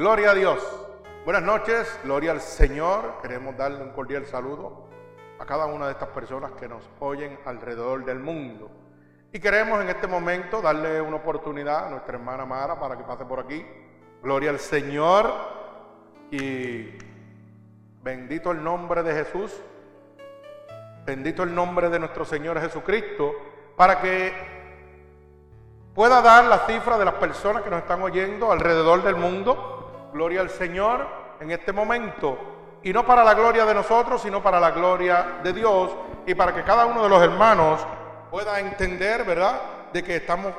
Gloria a Dios. Buenas noches, gloria al Señor. Queremos darle un cordial saludo a cada una de estas personas que nos oyen alrededor del mundo. Y queremos en este momento darle una oportunidad a nuestra hermana Mara para que pase por aquí. Gloria al Señor y bendito el nombre de Jesús. Bendito el nombre de nuestro Señor Jesucristo para que pueda dar la cifra de las personas que nos están oyendo alrededor del mundo. Gloria al Señor en este momento. Y no para la gloria de nosotros, sino para la gloria de Dios y para que cada uno de los hermanos pueda entender, ¿verdad?, de que estamos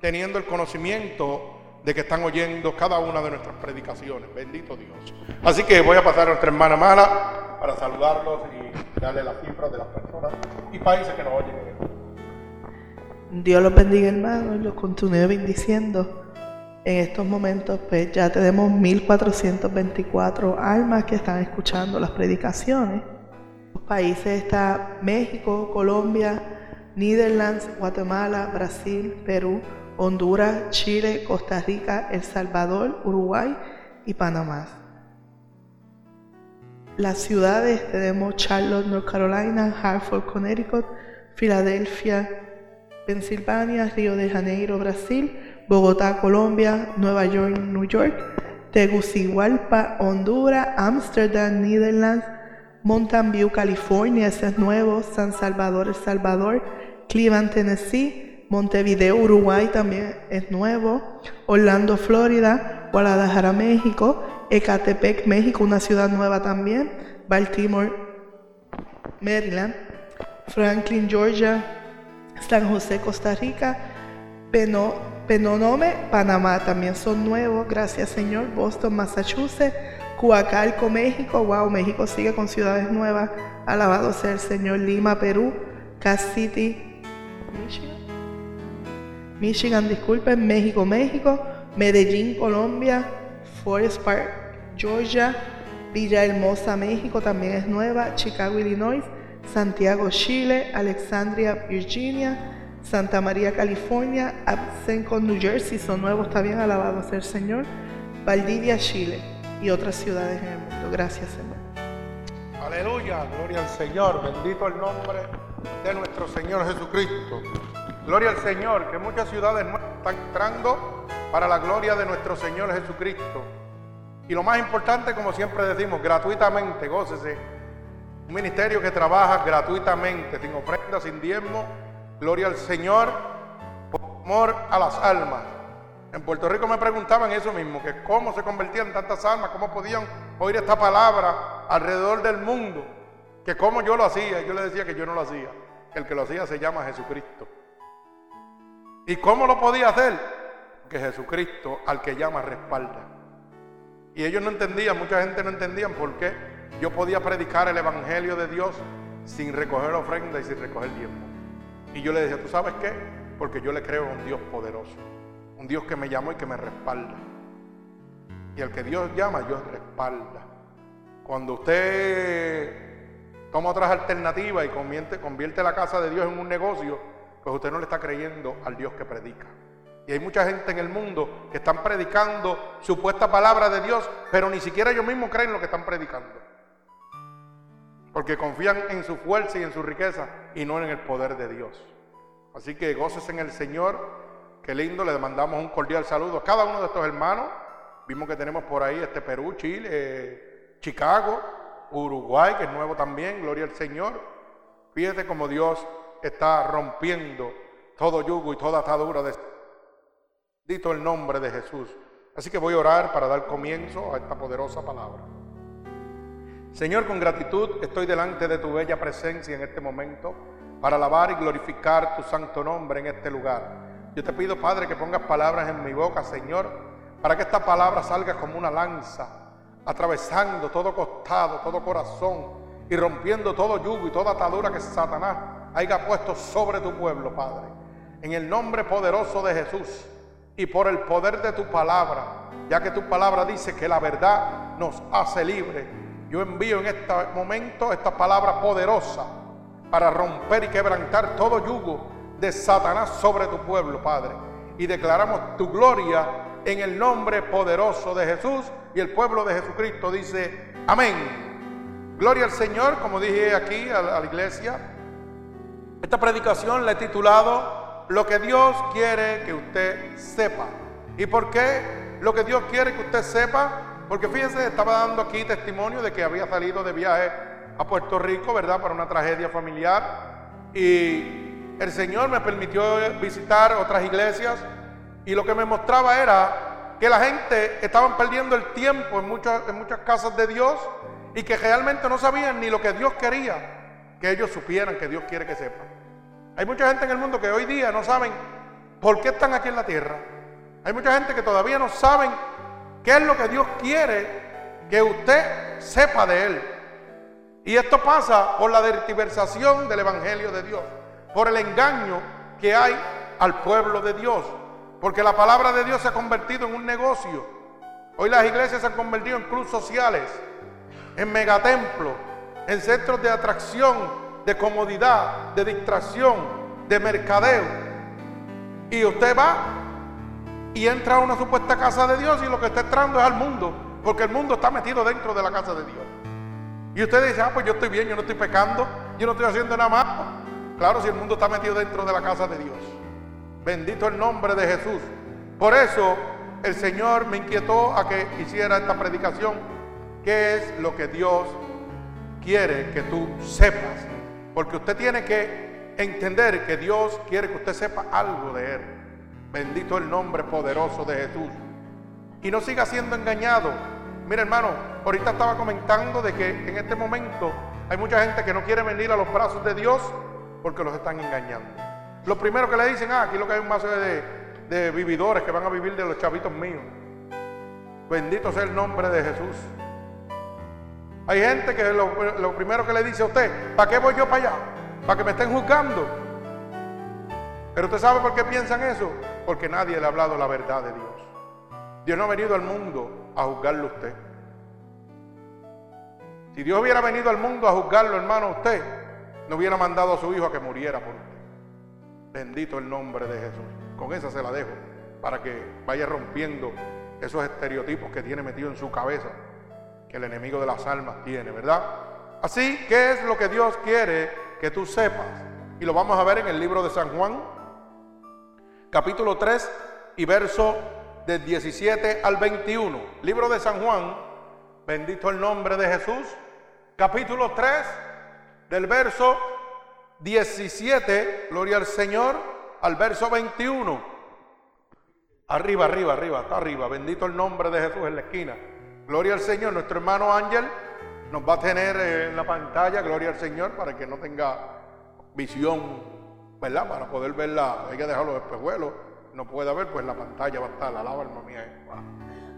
teniendo el conocimiento de que están oyendo cada una de nuestras predicaciones. Bendito Dios. Así que voy a pasar a nuestra hermana Mara para saludarlos y darle las cifras de las personas y países que nos oyen. Dios los bendiga, hermanos, y los continúe bendiciendo. En estos momentos, pues ya tenemos 1424 almas que están escuchando las predicaciones. Los países están México, Colombia, Netherlands, Guatemala, Brasil, Perú, Honduras, Chile, Costa Rica, El Salvador, Uruguay y Panamá. Las ciudades tenemos Charlotte, North Carolina, Hartford, Connecticut, Filadelfia, Pensilvania, Río de Janeiro, Brasil, Bogotá, Colombia, Nueva York, New York, Tegucigalpa, Honduras, Amsterdam, Netherlands, Mountain View, California, ese es nuevo, San Salvador, El Salvador, Cleveland, Tennessee, Montevideo, Uruguay también es nuevo, Orlando, Florida, Guadalajara, México, Ecatepec, México, una ciudad nueva también, Baltimore, Maryland, Franklin, Georgia, San José, Costa Rica, Peno, Penonome, Panamá también son nuevos, gracias Señor, Boston, Massachusetts, Coacalco, México, wow, México sigue con ciudades nuevas, alabado sea el Señor, Lima, Perú, Cass City, Michigan, Michigan, disculpen, México, México, Medellín, Colombia, Forest Park, Georgia, Villahermosa, México también es nueva, Chicago, Illinois, Santiago, Chile, Alexandria, Virginia, Santa María, California, Absenco, New Jersey, son nuevos también, alabado sea el Señor, Valdivia, Chile y otras ciudades en el mundo. Gracias, Señor. Aleluya, gloria al Señor, bendito el nombre de nuestro Señor Jesucristo. Gloria al Señor, que muchas ciudades están entrando para la gloria de nuestro Señor Jesucristo. Y lo más importante, como siempre decimos, gratuitamente, gócese. Un ministerio que trabaja gratuitamente, sin ofrenda, sin diezmo. Gloria al Señor, por amor a las almas. En Puerto Rico me preguntaban eso mismo, que cómo se convertían tantas almas, cómo podían oír esta palabra alrededor del mundo, que cómo yo lo hacía. Yo le decía que yo no lo hacía, el que lo hacía se llama Jesucristo. ¿Y cómo lo podía hacer? Que Jesucristo al que llama respalda. Y ellos no entendían, mucha gente no entendía por qué yo podía predicar el Evangelio de Dios sin recoger ofrenda y sin recoger diezmo. Y yo le decía, ¿tú sabes qué? Porque yo le creo a un Dios poderoso, un Dios que me llamó y que me respalda. Y al que Dios llama, Dios respalda. Cuando usted toma otras alternativas y convierte, convierte la casa de Dios en un negocio, pues usted no le está creyendo al Dios que predica. Y hay mucha gente en el mundo que están predicando supuesta palabra de Dios, pero ni siquiera ellos mismos creen lo que están predicando. Porque confían en su fuerza y en su riqueza y no en el poder de Dios. Así que goces en el Señor. Qué lindo, le mandamos un cordial saludo a cada uno de estos hermanos. Vimos que tenemos por ahí este Perú, Chile, Chicago, Uruguay, que es nuevo también, gloria al Señor. Fíjate cómo Dios está rompiendo todo yugo y toda atadura de Dito el nombre de Jesús. Así que voy a orar para dar comienzo a esta poderosa palabra. Señor, con gratitud estoy delante de tu bella presencia en este momento para alabar y glorificar tu santo nombre en este lugar. Yo te pido, Padre, que pongas palabras en mi boca, Señor, para que esta palabra salga como una lanza, atravesando todo costado, todo corazón y rompiendo todo yugo y toda atadura que Satanás haya puesto sobre tu pueblo, Padre. En el nombre poderoso de Jesús y por el poder de tu palabra, ya que tu palabra dice que la verdad nos hace libre. Yo envío en este momento esta palabra poderosa para romper y quebrantar todo yugo de Satanás sobre tu pueblo, Padre. Y declaramos tu gloria en el nombre poderoso de Jesús y el pueblo de Jesucristo dice, amén. Gloria al Señor, como dije aquí a la, iglesia. Esta predicación la he titulado Lo que Dios quiere que usted sepa. ¿Y por qué lo que Dios quiere que usted sepa? Porque fíjese, estaba dando aquí testimonio de que había salido de viaje a Puerto Rico, ¿verdad? Para una tragedia familiar. Y el Señor me permitió visitar otras iglesias y lo que me mostraba era que la gente estaba perdiendo el tiempo en muchas, en muchas casas de Dios y que realmente no sabían ni lo que Dios quería que ellos supieran que Dios quiere que sepan. Hay mucha gente en el mundo que hoy día no saben por qué están aquí en la tierra. Hay mucha gente que todavía no saben qué es lo que Dios quiere que usted sepa de Él. Y esto pasa por la diversación del Evangelio de Dios, por el engaño que hay al pueblo de Dios. Porque la palabra de Dios se ha convertido en un negocio. Hoy las iglesias se han convertido en clubes sociales, en megatemplos, en centros de atracción, de comodidad, de distracción, de mercadeo. Y usted va y entra a una supuesta casa de Dios y lo que está entrando es al mundo, porque el mundo está metido dentro de la casa de Dios. Y usted dice, ah, pues yo estoy bien, yo no estoy pecando, yo no estoy haciendo nada más. Claro, si el mundo está metido dentro de la casa de Dios. Bendito el nombre de Jesús. Por eso el Señor me inquietó a que hiciera esta predicación. ¿Qué es lo que Dios quiere que tú sepas? Porque usted tiene que entender que Dios quiere que usted sepa algo de Él. Bendito el nombre poderoso de Jesús. Y no siga siendo engañado. Mira hermano, ahorita estaba comentando de que en este momento hay mucha gente que no quiere venir a los brazos de Dios porque los están engañando. Lo primero que le dicen, ah, aquí lo que hay un mazo de, de vividores que van a vivir de los chavitos míos. Bendito sea el nombre de Jesús. Hay gente que lo, primero que le dice a usted, ¿para qué voy yo para allá? ¿Para que me estén juzgando? Pero usted sabe por qué piensan eso. Porque nadie le ha hablado la verdad de Dios. Dios no ha venido al mundo a juzgarlo a usted. Si Dios hubiera venido al mundo a juzgarlo, hermano, usted no hubiera mandado a su hijo a que muriera por usted. Bendito el nombre de Jesús. Con esa se la dejo para que vaya rompiendo esos estereotipos que tiene metido en su cabeza, que el enemigo de las almas tiene, ¿verdad? Así, ¿qué es lo que Dios quiere que tú sepas? Y lo vamos a ver en el libro de San Juan, capítulo 3 y verso del 17 al 21. Libro de San Juan, bendito el nombre de Jesús, capítulo 3 del verso 17, gloria al Señor, al verso 21. Arriba, arriba, arriba, está arriba. Bendito el nombre de Jesús en la esquina. Gloria al Señor. Nuestro hermano Ángel nos va a tener en la pantalla, gloria al Señor, para que no tenga visión, Para poder verla. Hay que dejar los espejuelos. No puede ver, pues la pantalla va a estar. Alaba, alma mía.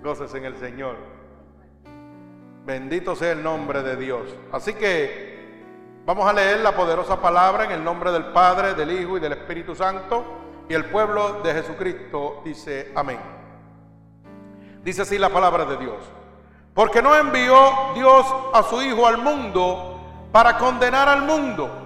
Goces en el Señor. Bendito sea el nombre de Dios. Así que Vamos a leer la poderosa palabra en el nombre del Padre, del Hijo y del Espíritu Santo. Y el pueblo de Jesucristo dice amén. Dice así la palabra de Dios. Porque no envió Dios a su Hijo al mundo para condenar al mundo,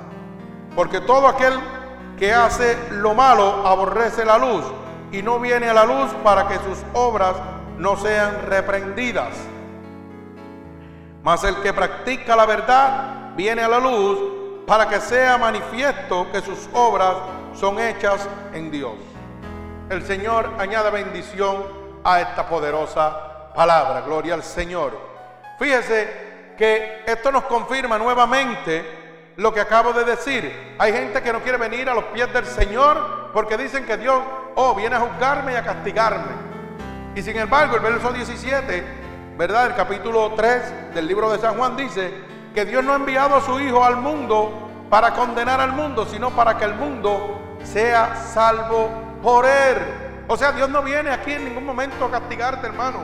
Porque todo aquel que hace lo malo aborrece la luz y no viene a la luz para que sus obras no sean reprendidas. Mas el que practica la verdad viene a la luz para que sea manifiesto que sus obras son hechas en Dios. El Señor añade bendición a esta poderosa palabra. Gloria al Señor. Fíjese que esto nos confirma nuevamente lo que acabo de decir. Hay gente que no quiere venir a los pies del Señor porque dicen que Dios, oh, viene a juzgarme y a castigarme. Y sin embargo, el verso 17, ¿verdad? El capítulo 3 del libro de San Juan dice, que Dios no ha enviado a su Hijo al mundo para condenar al mundo, sino para que el mundo sea salvo por Él. O sea, Dios no viene aquí en ningún momento a castigarte, hermano.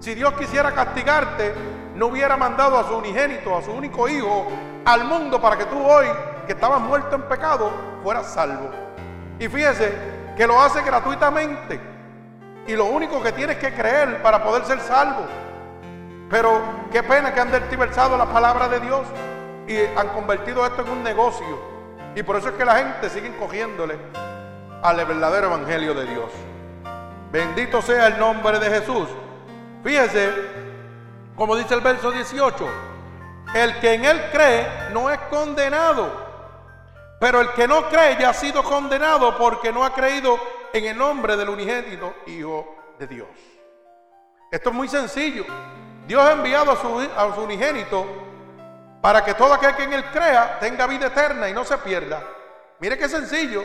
Si Dios quisiera castigarte, no hubiera mandado a su unigénito, a su único hijo, al mundo para que tú hoy, que estabas muerto en pecado, fueras salvo. Y fíjese que lo hace gratuitamente. Y lo único que tienes que creer para poder ser salvo. Pero qué pena que han tergiversado la palabra de Dios y han convertido esto en un negocio. Y por eso es que la gente sigue cogiéndole al verdadero evangelio de Dios. Bendito sea el nombre de Jesús. Fíjese, como dice el verso 18, el que en él cree no es condenado, pero el que no cree ya ha sido condenado porque no ha creído en el nombre del unigénito Hijo de Dios. Esto es muy sencillo. Dios ha enviado a su, unigénito para que todo aquel que en él crea tenga vida eterna y no se pierda. Mire qué sencillo.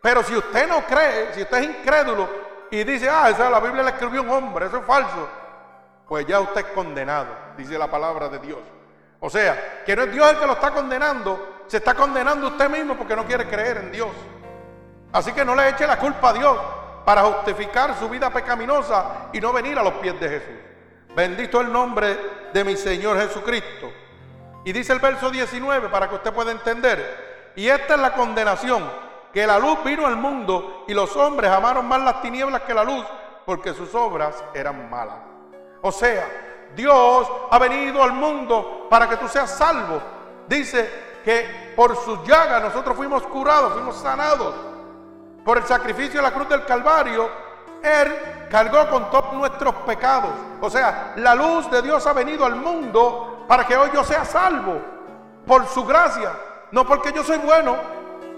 Pero si usted no cree, si usted es incrédulo y dice, ah, esa la Biblia la escribió un hombre, eso es falso, pues ya usted es condenado, dice la palabra de Dios. O sea, que no es Dios el que lo está condenando, se está condenando usted mismo porque no quiere creer en Dios. Así que no le eche la culpa a Dios para justificar su vida pecaminosa y no venir a los pies de Jesús. Bendito el nombre de mi Señor Jesucristo. Y dice el verso 19 para que usted pueda entender. Y esta es la condenación, que la luz vino al mundo y los hombres amaron más las tinieblas que la luz porque sus obras eran malas. O sea, Dios ha venido al mundo para que tú seas salvo. Dice que por sus llagas nosotros fuimos curados, fuimos sanados. Por el sacrificio de la cruz del Calvario, Él cargó con todos nuestros pecados. O sea, la luz de Dios ha venido al mundo para que hoy yo sea salvo. Por su gracia. No porque yo soy bueno,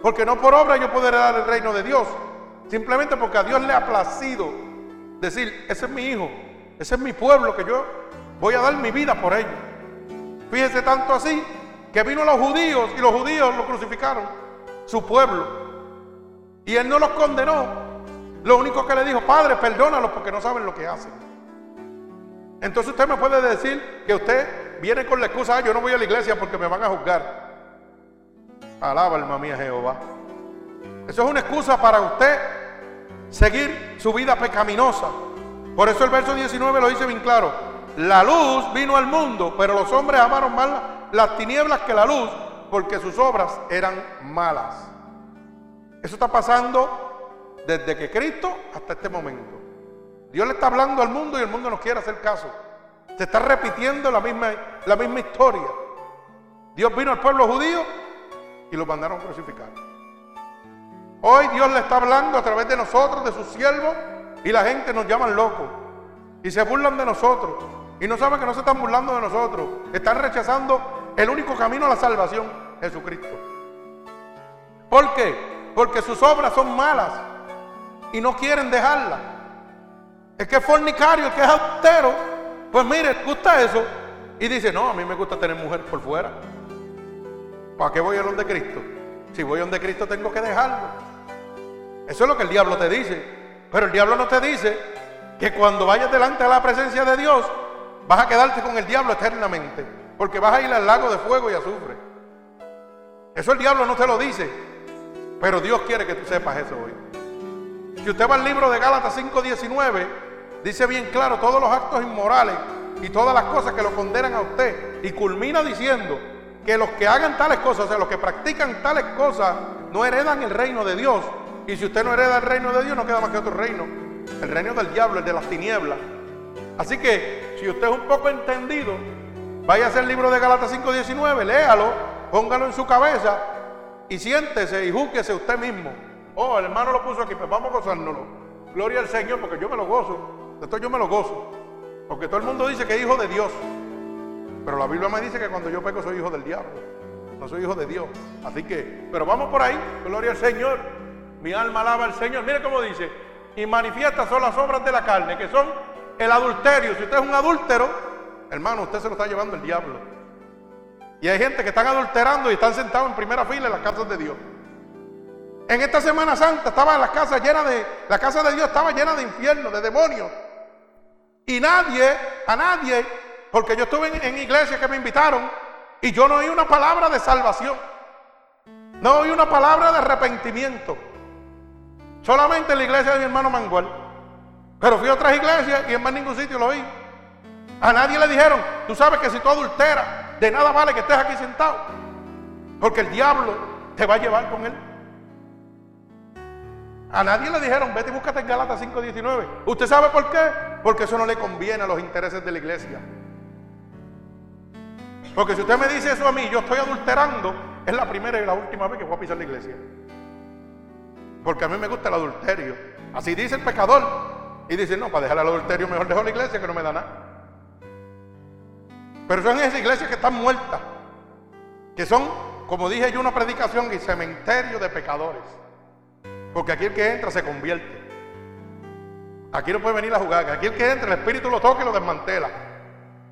porque no por obra yo podré dar el reino de Dios. Simplemente porque a Dios le ha placido decir, ese es mi hijo, ese es mi pueblo que yo voy a dar mi vida por ellos. Fíjese tanto así que vino los judíos y los judíos lo crucificaron, su pueblo. Y él no los condenó. Lo único que le dijo, Padre, perdónalos porque no saben lo que hacen. Entonces usted me puede decir que usted viene con la excusa, yo no voy a la iglesia porque me van a juzgar. Alaba alma mía Jehová. Eso es una excusa para usted seguir su vida pecaminosa. Por eso el verso 19 lo dice bien claro. La luz vino al mundo, pero los hombres amaron más las tinieblas que la luz, porque sus obras eran malas. Eso está pasando desde que Cristo hasta este momento. Dios le está hablando al mundo y el mundo no quiere hacer caso. Se está repitiendo la misma, la misma historia. Dios vino al pueblo judío y lo mandaron a crucificar. Hoy Dios le está hablando a través de nosotros, de sus siervos, y la gente nos llama locos. Y se burlan de nosotros. Y no saben que no se están burlando de nosotros. Están rechazando el único camino a la salvación, Jesucristo. ¿Por qué? Porque sus obras son malas y no quieren dejarlas. El que es fornicario, el que es adultero, pues mire, gusta eso. Y dice, no, a mí me gusta tener mujer por fuera. ¿Para qué voy a donde Cristo? Si voy a donde Cristo tengo que dejarlo. Eso es lo que el diablo te dice. Pero el diablo no te dice que cuando vayas delante de la presencia de Dios, vas a quedarte con el diablo eternamente. Porque vas a ir al lago de fuego y azufre. Eso el diablo no te lo dice. Pero Dios quiere que tú sepas eso hoy. Si usted va al libro de Gálatas 5:19, dice bien claro todos los actos inmorales y todas las cosas que lo condenan a usted. Y culmina diciendo que los que hagan tales cosas, o sea, los que practican tales cosas, no heredan el reino de Dios. Y si usted no hereda el reino de Dios, no queda más que otro reino. El reino del diablo, el de las tinieblas. Así que, si usted es un poco entendido, vaya a hacer el libro de Galatas 5.19, léalo, póngalo en su cabeza y siéntese y júquese usted mismo. Oh, el hermano lo puso aquí, pues vamos a gozárnoslo. Gloria al Señor, porque yo me lo gozo. Esto yo me lo gozo. Porque todo el mundo dice que es hijo de Dios. Pero la Biblia me dice que cuando yo peco soy hijo del diablo. No soy hijo de Dios. Así que, pero vamos por ahí. Gloria al Señor. Mi alma alaba al Señor. Mire cómo dice. Y manifiestas son las obras de la carne, que son el adulterio. Si usted es un adúltero, hermano, usted se lo está llevando el diablo. Y hay gente que están adulterando y están sentados en primera fila en las casas de Dios. En esta Semana Santa estaba las casas llenas de, la casa de Dios estaba llena de infierno, de demonios. Y nadie, a nadie, porque yo estuve en, en iglesias que me invitaron y yo no oí una palabra de salvación. No oí una palabra de arrepentimiento. Solamente en la iglesia de mi hermano Mangual. Pero fui a otras iglesias y en más ningún sitio lo vi. A nadie le dijeron, tú sabes que si tú adulteras, de nada vale que estés aquí sentado. Porque el diablo te va a llevar con él. A nadie le dijeron, vete y búscate en Galatas 5.19. ¿Usted sabe por qué? Porque eso no le conviene a los intereses de la iglesia. Porque si usted me dice eso a mí, yo estoy adulterando, es la primera y la última vez que voy a pisar la iglesia. Porque a mí me gusta el adulterio. Así dice el pecador. Y dice, no, para dejar el adulterio mejor dejo la iglesia que no me da nada. Pero son esas iglesias que están muertas. Que son, como dije yo, una predicación y cementerio de pecadores. Porque aquí el que entra se convierte. Aquí no puede venir a jugar. Aquí el que entra, el Espíritu lo toca y lo desmantela.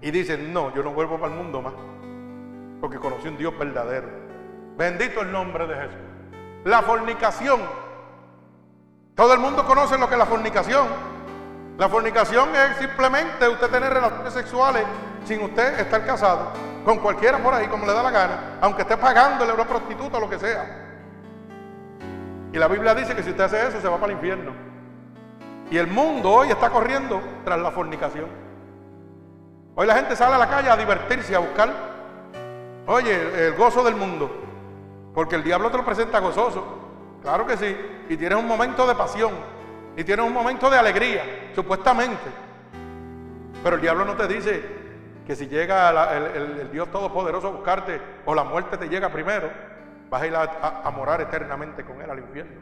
Y dice, no, yo no vuelvo para el mundo más. Porque conocí un Dios verdadero. Bendito el nombre de Jesús. La fornicación. Todo el mundo conoce lo que es la fornicación. La fornicación es simplemente usted tener relaciones sexuales sin usted estar casado. Con cualquiera por ahí, como le da la gana. Aunque esté pagándole a una prostituta o lo que sea. Y la Biblia dice que si usted hace eso, se va para el infierno. Y el mundo hoy está corriendo tras la fornicación. Hoy la gente sale a la calle a divertirse, a buscar, oye, el gozo del mundo. Porque el diablo te lo presenta gozoso. Claro que sí. Y tienes un momento de pasión. Y tienes un momento de alegría, supuestamente. Pero el diablo no te dice que si llega el, Dios Todopoderoso a buscarte o la muerte te llega primero, vas a ir a, morar eternamente con Él al infierno.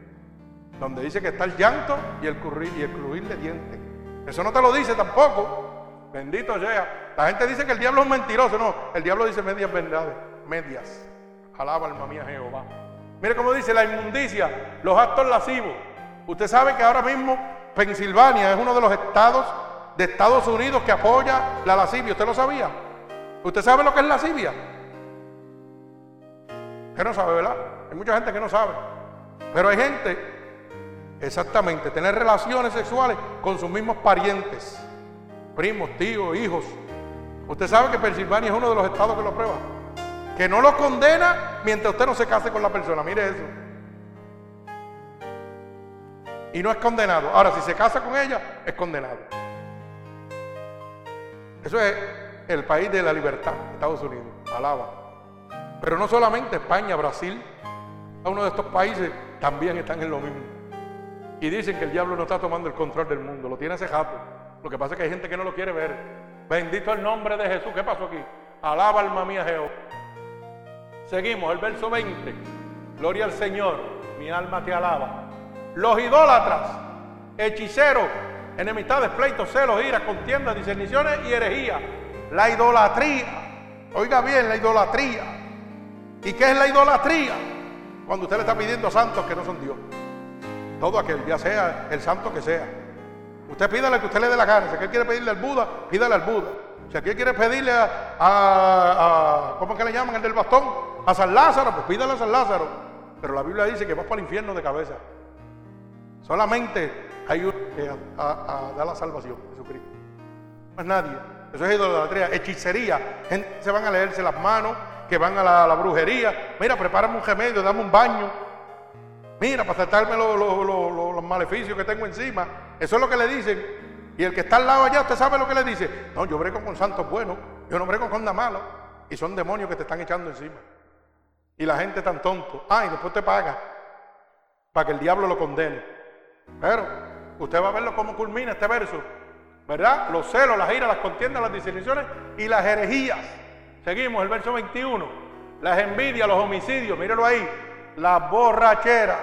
Donde dice que está el llanto y el, crujir, y el crujir de dientes. Eso no te lo dice tampoco. Bendito sea. La gente dice que el diablo es mentiroso. No, el diablo dice medias verdades. Medias. Alaba alma mía Jehová. Mire cómo dice la inmundicia, los actos lascivos. Usted sabe que ahora mismo Pensilvania es uno de los estados de Estados Unidos que apoya la lascivia. ¿Usted lo sabía? ¿Usted sabe lo que es lascivia? Que no sabe, ¿verdad? Hay mucha gente que no sabe. Pero hay gente, exactamente, tener relaciones sexuales con sus mismos parientes, primos, tíos, hijos. Usted sabe que Pensilvania es uno de los estados que lo prueba. Que no lo condena mientras usted no se case con la persona. Mire eso. Y no es condenado. Ahora, si se casa con ella, es condenado. Eso es el país de la libertad, Estados Unidos. Alaba. Pero no solamente España, Brasil, uno de estos países también están en lo mismo. Y dicen que el diablo no está tomando el control del mundo, lo tiene ese jato. Lo que pasa es que hay gente que no lo quiere ver. Bendito el nombre de Jesús. ¿Qué pasó aquí? Alaba alma mía Jehová. Seguimos, el verso 20. Gloria al Señor, mi alma te alaba. Los idólatras, hechiceros, enemistades, pleitos, celos, iras, contiendas, discerniciones y herejía. La idolatría. Oiga bien, la idolatría ¿Y qué es la idolatría? Cuando usted le está pidiendo a santos que no son Dios. Todo aquel, ya sea el santo que sea. Usted pídale que usted le dé la gana. Si quiere pedirle al Buda, pídale al Buda. Si aquel quiere pedirle a, ¿cómo es que le llaman el del bastón? A San Lázaro, pues pídale a San Lázaro. Pero la Biblia dice que vas para el infierno de cabeza. Solamente hay uno que da la salvación, Jesucristo. No es nadie. Eso es idolatría, hechicería. Gente se van a leerse las manos, que van a la, brujería. Mira, prepárame un remedio, dame un baño. Mira, para tratarme los, maleficios que tengo encima. Eso es lo que le dicen. Y el que está al lado allá, usted sabe lo que le dice. No, yo brego con santos buenos, yo no brego con nada malo. Y son demonios que te están echando encima. Y la gente tan tonto. Ah, y después te paga para que el diablo lo condene. Pero usted va a verlo cómo culmina este verso. ¿Verdad? Los celos, las iras, las contiendas, las disoluciones y las herejías. Seguimos, el verso 21. Las envidias, los homicidios, míralo ahí. La borrachera.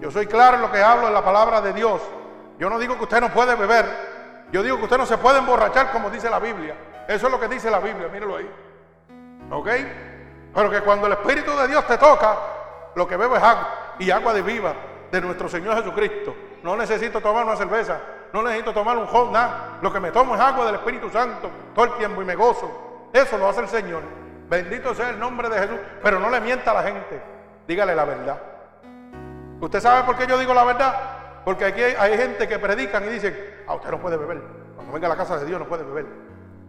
Yo soy claro en lo que hablo en la palabra de Dios. Yo no digo que usted no puede beber. Yo digo que usted no se puede emborrachar como dice la Biblia. Eso es lo que dice la Biblia, míralo ahí. ¿Ok? Pero que cuando el Espíritu de Dios te toca, lo que bebo es agua y agua de viva de nuestro Señor Jesucristo. No necesito tomar una cerveza, no necesito tomar un hot, nada. Lo que me tomo es agua del Espíritu Santo todo el tiempo y me gozo. Eso lo hace el Señor. Bendito sea el nombre de Jesús. Pero no le mienta a la gente. Dígale la verdad. ¿Usted sabe por qué yo digo la verdad? Porque aquí hay, gente que predican y dicen, ah, usted no puede beber. Cuando venga a la casa de Dios no puede beber.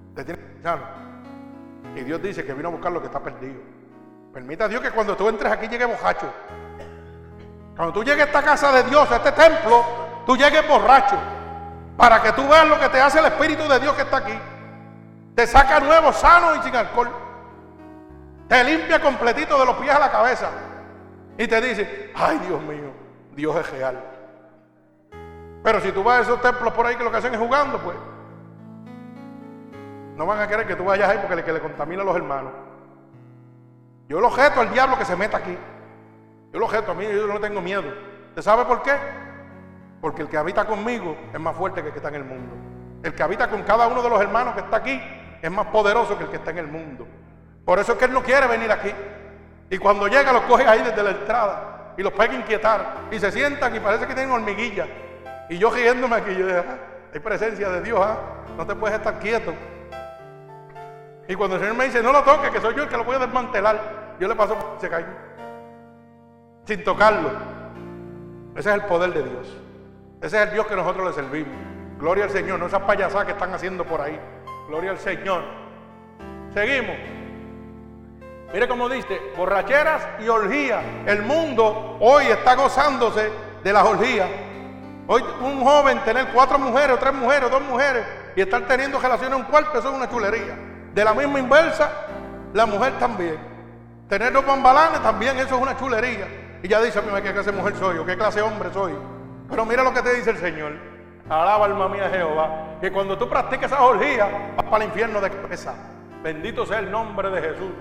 Usted tiene que Y Dios dice que vino a buscar lo que está perdido. Permita a Dios que cuando tú entres aquí llegue bojacho. Cuando tú llegues a esta casa de Dios, a este templo, tú llegues borracho. Para que tú veas lo que te hace el Espíritu de Dios que está aquí. Te saca nuevo, sano y sin alcohol. Te limpia completito de los pies a la cabeza. Y te dice, ay Dios mío, Dios es real. Pero si tú vas a esos templos por ahí que lo que hacen es jugando, pues no van a querer que tú vayas ahí porque le, que le contamina a los hermanos. Yo lo objeto al diablo que se meta aquí. Yo lo objeto a mí, yo no tengo miedo. ¿Usted sabe por qué? Porque el que habita conmigo es más fuerte que el que está en el mundo. El que habita con cada uno de los hermanos que está aquí es más poderoso que el que está en el mundo. Por eso es que él no quiere venir aquí. Y cuando llega los coge ahí desde la entrada y los pega a inquietar. Y se sientan y parece que tienen hormiguilla. Y yo riéndome aquí, yo digo, ah, hay presencia de Dios, ¿ah? no te puedes estar quieto. Y cuando el Señor me dice, no lo toques, que soy yo el que lo voy a desmantelar, yo le paso, se cae. Sin tocarlo. Ese es el poder de Dios. Ese es el Dios que nosotros le servimos. Gloria al Señor, no esas payasadas que están haciendo por ahí. Gloria al Señor. Seguimos. Mire cómo dice, borracheras y orgías. El mundo hoy está gozándose de las orgías. Hoy un joven tener cuatro mujeres, o tres mujeres, o dos mujeres, y estar teniendo relaciones en un cuarto, eso es una chulería. De la misma inversa, la mujer también. Tener dos bambalanes también, eso es una chulería. Y ya dice, mí, ¿qué clase de mujer soy o qué clase de hombre soy? Pero mira lo que te dice el Señor. Alaba alma mía Jehová, que cuando tú practiques esa orgía, vas para el infierno de cabeza. Bendito sea el nombre de Jesús.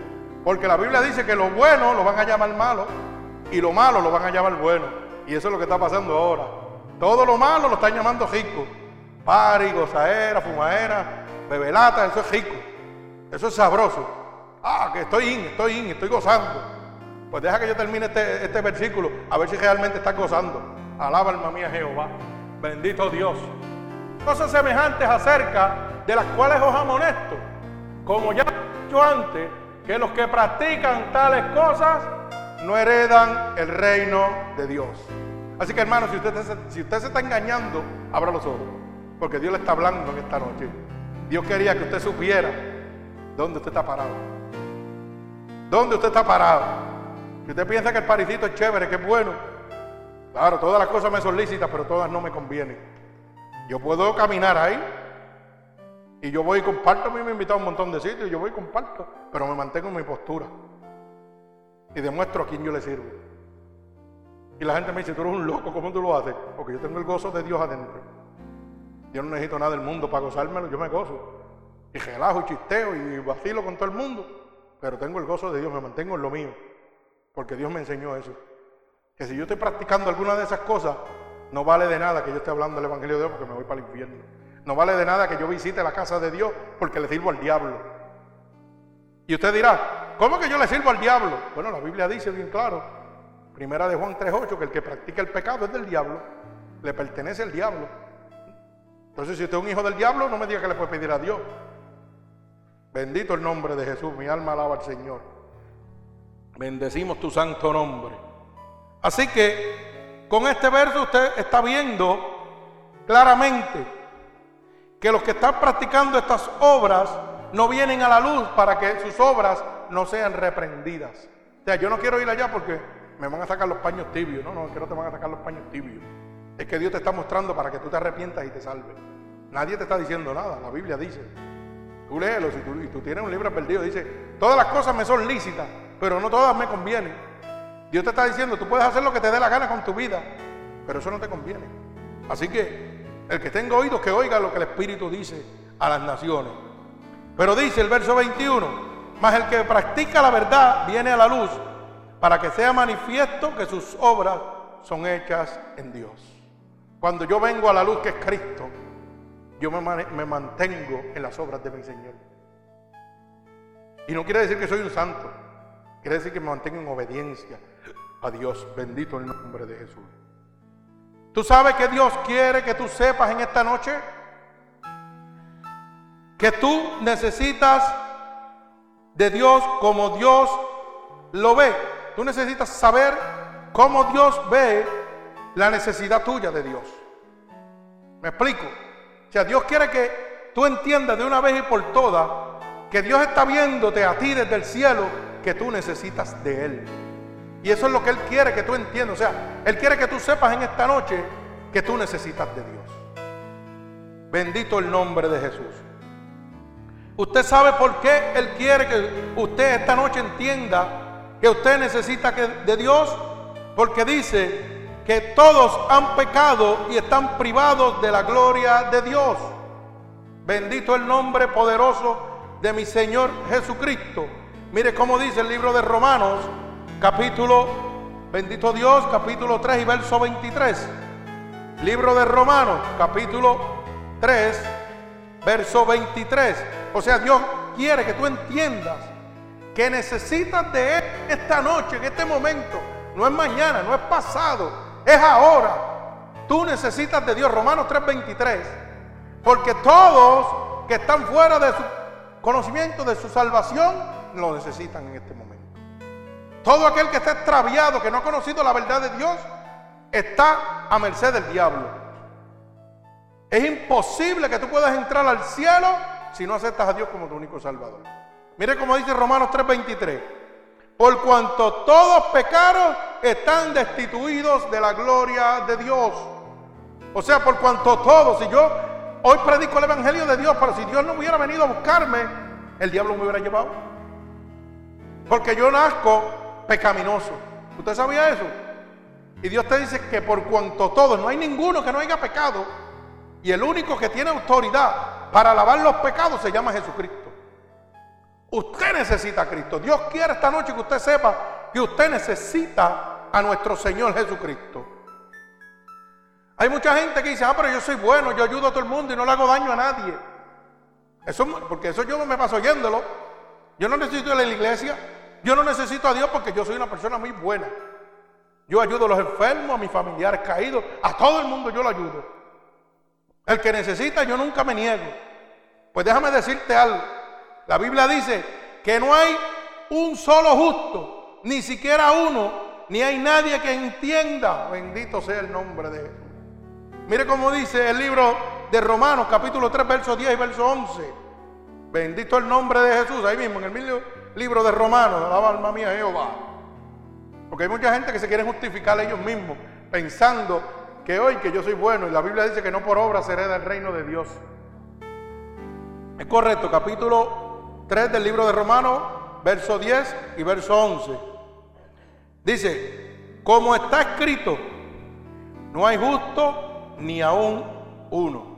Porque la Biblia dice que lo bueno lo van a llamar malo y lo malo lo van a llamar bueno. Y eso es lo que está pasando ahora. Todo lo malo lo están llamando rico. Pari, gozadera, fumadera, bebelata, eso es rico. Eso es sabroso. Ah, que estoy in, estoy in, estoy gozando. Pues deja que yo termine este, este versículo, a ver si realmente estás gozando. Alaba alma mía Jehová. Bendito Dios. Cosas semejantes acerca de las cuales os amonesto. Como ya he dicho antes, que los que practican tales cosas no heredan el reino de Dios. Así que hermano, si usted, si se está engañando, abra los ojos. Porque Dios le está hablando en esta noche. Dios quería que usted supiera ¿Dónde usted está parado? ¿Dónde usted está parado? Si usted piensa que el parisito es chévere, que es bueno. Claro, todas las cosas me son lícitas, pero todas no me convienen. Yo puedo caminar ahí. Y yo voy y comparto, a mí me invitado a un montón de sitios, yo voy y comparto, pero me mantengo en mi postura. Y demuestro a quién yo le sirvo. Y la gente me dice, tú eres un loco, ¿cómo tú lo haces? Porque yo tengo el gozo de Dios adentro. Yo no necesito nada del mundo para gozármelo, yo me gozo y relajo y chisteo y vacilo con todo el mundo, pero tengo el gozo de Dios, me mantengo en lo mío, porque Dios me enseñó eso. Que si yo estoy practicando alguna de esas cosas, no vale de nada que yo esté hablando del Evangelio de Dios porque me voy para el infierno. No vale de nada que yo visite la casa de Dios porque le sirvo al diablo. Y usted dirá, ¿cómo que yo le sirvo al diablo? Bueno, la Biblia dice bien claro, primera de Juan 3.8, que el que practica el pecado es del diablo, le pertenece al diablo. Entonces, si usted es un hijo del diablo, no me diga que le puede pedir a Dios. Bendito el nombre de Jesús, mi alma alaba al Señor. Bendecimos tu santo nombre. Así que con este verso usted está viendo claramente que los que están practicando estas obras no vienen a la luz para que sus obras no sean reprendidas. O sea, yo no quiero ir allá porque me van a sacar los paños tibios. No, no, es que no te van a sacar los paños tibios. Es que Dios te está mostrando para que tú te arrepientas y te salves. Nadie te está diciendo nada. La Biblia dice, Tú léelo, si tú, y tú tienes un libro perdido, dice, todas las cosas me son lícitas, pero no todas me convienen. Dios te está diciendo, tú puedes hacer lo que te dé la gana con tu vida, pero eso no te conviene. Así que el que tenga oídos, que oiga lo que el Espíritu dice a las naciones. Pero dice el verso 21, mas el que practica la verdad viene a la luz para que sea manifiesto que sus obras son hechas en Dios. Cuando yo vengo a la luz que es Cristo, yo me, mantengo en las obras de mi Señor. Y no quiere decir que soy un santo, quiere decir que me mantengo en obediencia a Dios. Bendito el nombre de Jesús. ¿Tú sabes que Dios quiere que tú sepas en esta noche? Que tú necesitas de Dios como Dios lo ve. Tú necesitas saber cómo Dios ve la necesidad tuya de Dios. ¿Me explico? sea, Dios quiere que tú entiendas de una vez y por todas que Dios está viéndote a ti desde el cielo que tú necesitas de Él. Y eso es lo que Él quiere que tú entiendas. O sea, Él quiere que tú sepas en esta noche que tú necesitas de Dios. Bendito el nombre de Jesús. Usted sabe por qué Él quiere que usted esta noche entienda que usted necesita de Dios. Porque dice que todos han pecado y están privados de la gloria de Dios. Bendito el nombre poderoso de mi Señor Jesucristo. Mire cómo dice el libro de Romanos, capítulo, bendito Dios, capítulo 3 y verso 23. Libro de Romanos, capítulo 3, verso 23. O sea, Dios quiere que tú entiendas que necesitas de Él esta noche, en este momento. No es mañana, no es pasado, es ahora. Tú necesitas de Dios. Romanos 3:23 porque todos que están fuera de su conocimiento, de su salvación, lo necesitan en este momento. Todo aquel que está extraviado, que no ha conocido la verdad de Dios, está a merced del diablo. Es imposible que tú puedas entrar al cielo si no aceptas a Dios como tu único salvador. Mire cómo dice Romanos 3:23. Por cuanto todos pecaron, están destituidos de la gloria de Dios. O sea, por cuanto todos, si yo Hoy predico el Evangelio de Dios, pero si Dios no hubiera venido a buscarme, el diablo me hubiera llevado. Porque yo nazco pecaminoso. ¿Usted sabía eso? Y Dios te dice que por cuanto todos, no hay ninguno que no haya pecado, y el único que tiene autoridad para lavar los pecados se llama Jesucristo. Usted necesita a Cristo. Dios quiere esta noche que usted sepa que usted necesita a nuestro Señor Jesucristo. Hay mucha gente que dice, ah, pero yo soy bueno, yo ayudo a todo el mundo y no le hago daño a nadie. Eso, porque eso yo no me paso oyéndolo. Yo no necesito a la iglesia. Yo no necesito a Dios porque yo soy una persona muy buena. Yo ayudo a los enfermos, a mis familiares caídos, a todo el mundo yo lo ayudo. El que necesita, yo nunca me niego. Pues déjame decirte algo. La Biblia dice que no hay un solo justo, ni siquiera uno, ni hay nadie que entienda. Bendito sea el nombre de Jesús. Mire cómo dice el libro de Romanos, capítulo 3, verso 10 y verso 11. Bendito el nombre de Jesús, ahí mismo, en el libro de Romanos, la alma mía Jehová. Porque hay mucha gente que se quiere justificar ellos mismos, pensando que hoy que yo soy bueno, y la Biblia dice que no por obra se hereda el reino de Dios. Es correcto, capítulo 3 del libro de Romanos, verso 10 y verso 11. Dice, como está escrito, no hay justo ni aún uno.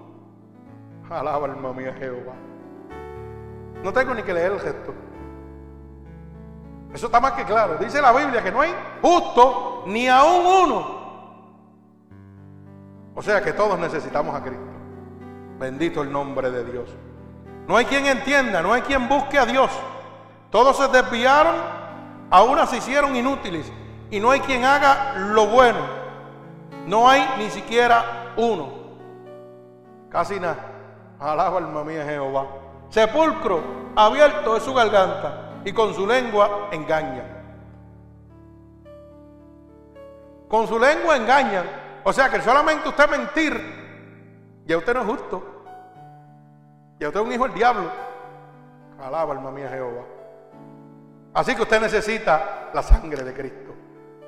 Alaba alma mía Jehová. No tengo ni que leer el gesto. Eso está más que claro. Dice la Biblia que no hay justo ni aún uno. O sea que todos necesitamos a Cristo. Bendito el nombre de Dios. No hay quien entienda, no hay quien busque a Dios. Todos se desviaron, aún se hicieron inútiles. Y no hay quien haga lo bueno. No hay ni siquiera uno. Casi nada. Alaba alma mía Jehová. Sepulcro abierto de su garganta y con su lengua engaña. Con su lengua engañan. O sea que solamente usted mentir, ya usted no es justo. Ya usted es un hijo del diablo. Alaba alma mía Jehová. Así que usted necesita la sangre de Cristo.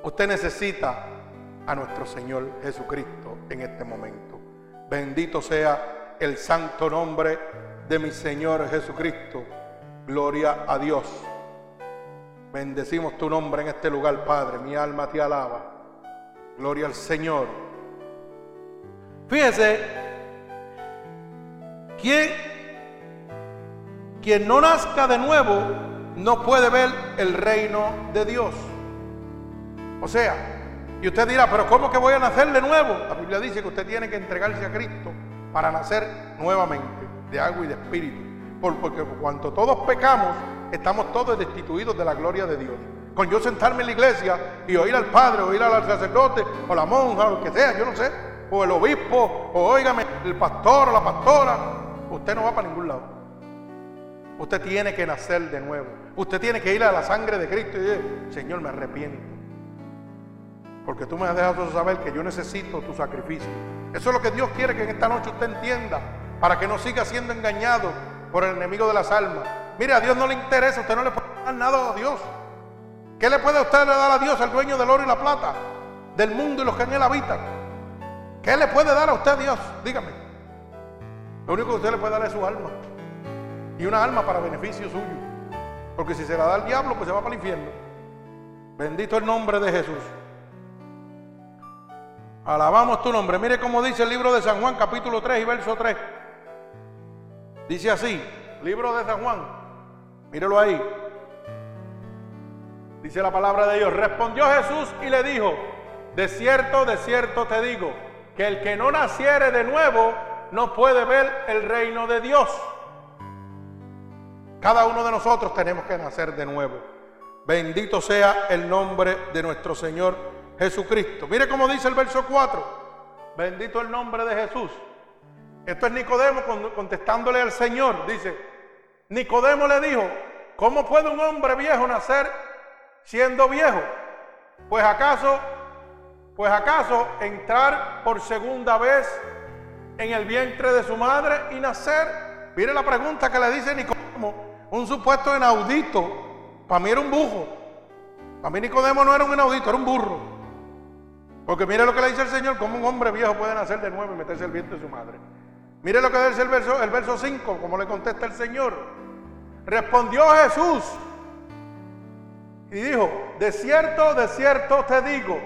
Usted necesita a nuestro Señor Jesucristo en este momento. Bendito sea el santo nombre de mi Señor Jesucristo. Gloria a Dios. Bendecimos tu nombre en este lugar, Padre. Mi alma te alaba. Gloria al Señor. Fíjese, quien, quien no nazca de nuevo no puede ver el reino de Dios. O sea, y usted dirá, pero ¿cómo que voy a nacer de nuevo? La Biblia dice que usted tiene que entregarse a Cristo para nacer nuevamente de agua y de espíritu. Porque cuanto todos pecamos, estamos todos destituidos de la gloria de Dios. Con yo sentarme en la iglesia y oír al padre, oír al sacerdote, o la monja, o lo que sea, yo no sé, o el obispo, o óigame, el pastor o la pastora, usted no va para ningún lado. Usted tiene que nacer de nuevo. Usted tiene que ir a la sangre de Cristo y decir, Señor, me arrepiento. Porque tú me has dejado saber que yo necesito tu sacrificio. Eso es lo que Dios quiere que en esta noche usted entienda. Para que no siga siendo engañado por el enemigo de las almas. Mire, a Dios no le interesa. Usted no le puede dar nada a Dios. ¿Qué le puede usted dar a Dios, al dueño del oro y la plata, del mundo y los que en él habitan? ¿Qué le puede dar a usted Dios? Dígame. Lo único que usted le puede dar es su alma. Y una alma para beneficio suyo. Porque si se la da al diablo, pues se va para el infierno. Bendito el nombre de Jesús. Alabamos tu nombre. Mire cómo dice el libro de San Juan, capítulo 3 y verso 3. Dice así, libro de San Juan. Mírelo ahí. Dice la palabra de Dios. Respondió Jesús y le dijo, de cierto, de cierto te digo, que el que no naciere de nuevo no puede ver el reino de Dios. Cada uno de nosotros tenemos que nacer de nuevo. Bendito sea el nombre de nuestro Señor Jesucristo. Mire cómo dice el verso 4. Bendito el nombre de Jesús. Esto es Nicodemo contestándole al Señor. Dice, Nicodemo le dijo, ¿cómo puede un hombre viejo nacer siendo viejo? Pues acaso, pues acaso entrar por segunda vez en el vientre de su madre y nacer. Mire la pregunta que le dice Nicodemo, un supuesto inaudito. Para mí era un bujo. Para mí Nicodemo no era un inaudito, era un burro. Porque mire lo que le dice el Señor, cómo un hombre viejo puede nacer de nuevo y meterse el vientre de su madre. Mire lo que dice el verso, el verso 5, como le contesta el Señor. Respondió Jesús y dijo, de cierto, de cierto te digo,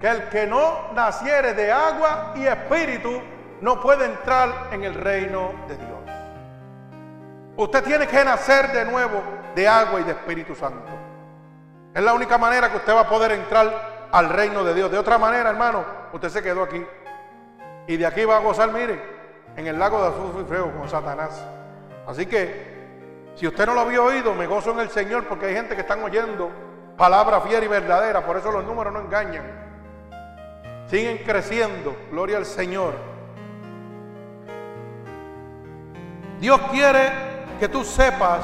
que el que no naciere de agua y espíritu no puede entrar en el reino de Dios. Usted tiene que nacer de nuevo de agua y de Espíritu Santo. Es la única manera que usted va a poder entrar al reino de Dios. De otra manera, hermano, usted se quedó aquí. Y de aquí va a gozar, mire, en el lago de azufre y fuego con Satanás. Así que, si usted no lo había oído, me gozo en el Señor porque hay gente que están oyendo palabra fiel y verdadera. Por eso los números no engañan. Siguen creciendo. Gloria al Señor. Dios quiere que tú sepas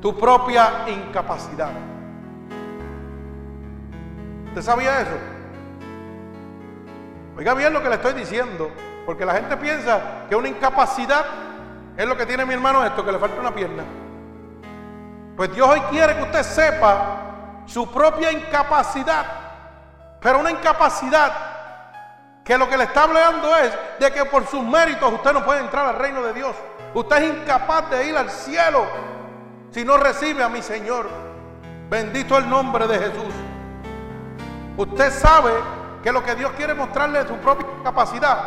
tu propia incapacidad. ¿Usted sabía eso? Oiga bien lo que le estoy diciendo, porque la gente piensa que una incapacidad es lo que tiene mi hermano esto, que le falta una pierna. Pues Dios hoy quiere que usted sepa su propia incapacidad, pero una incapacidad que lo que le está hablando es de que por sus méritos usted no puede entrar al reino de Dios. Usted es incapaz de ir al cielo si no recibe a mi Señor. Bendito el nombre de Jesús. Usted sabe que lo que Dios quiere mostrarle es su propia capacidad.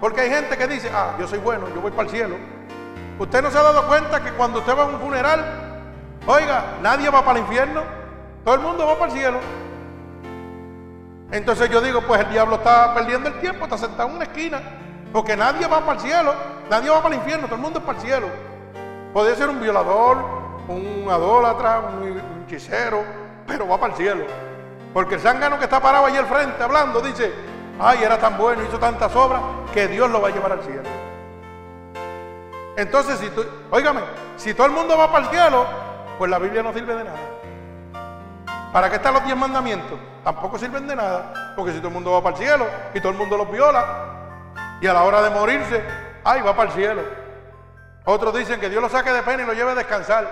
Porque hay gente que dice, ah, yo soy bueno, yo voy para el cielo. Usted no se ha dado cuenta que cuando usted va a un funeral, oiga, nadie va para el infierno, todo el mundo va para el cielo. Entonces yo digo, pues el diablo está perdiendo el tiempo, está sentado en una esquina, porque nadie va para el cielo, nadie va para el infierno, todo el mundo es para el cielo. Puede ser un violador, un adólatra, un hechicero, pero va para el cielo. Porque el zángano que está parado ahí al frente hablando dice, ay, era tan bueno, hizo tantas obras, que Dios lo va a llevar al cielo. Entonces, si óigame, si todo el mundo va para el cielo, pues la Biblia no sirve de nada. ¿Para qué están los diez mandamientos? Tampoco sirven de nada, porque si todo el mundo va para el cielo y todo el mundo los viola, y a la hora de morirse, ay, va para el cielo. Otros dicen que Dios lo saque de pena y lo lleve a descansar.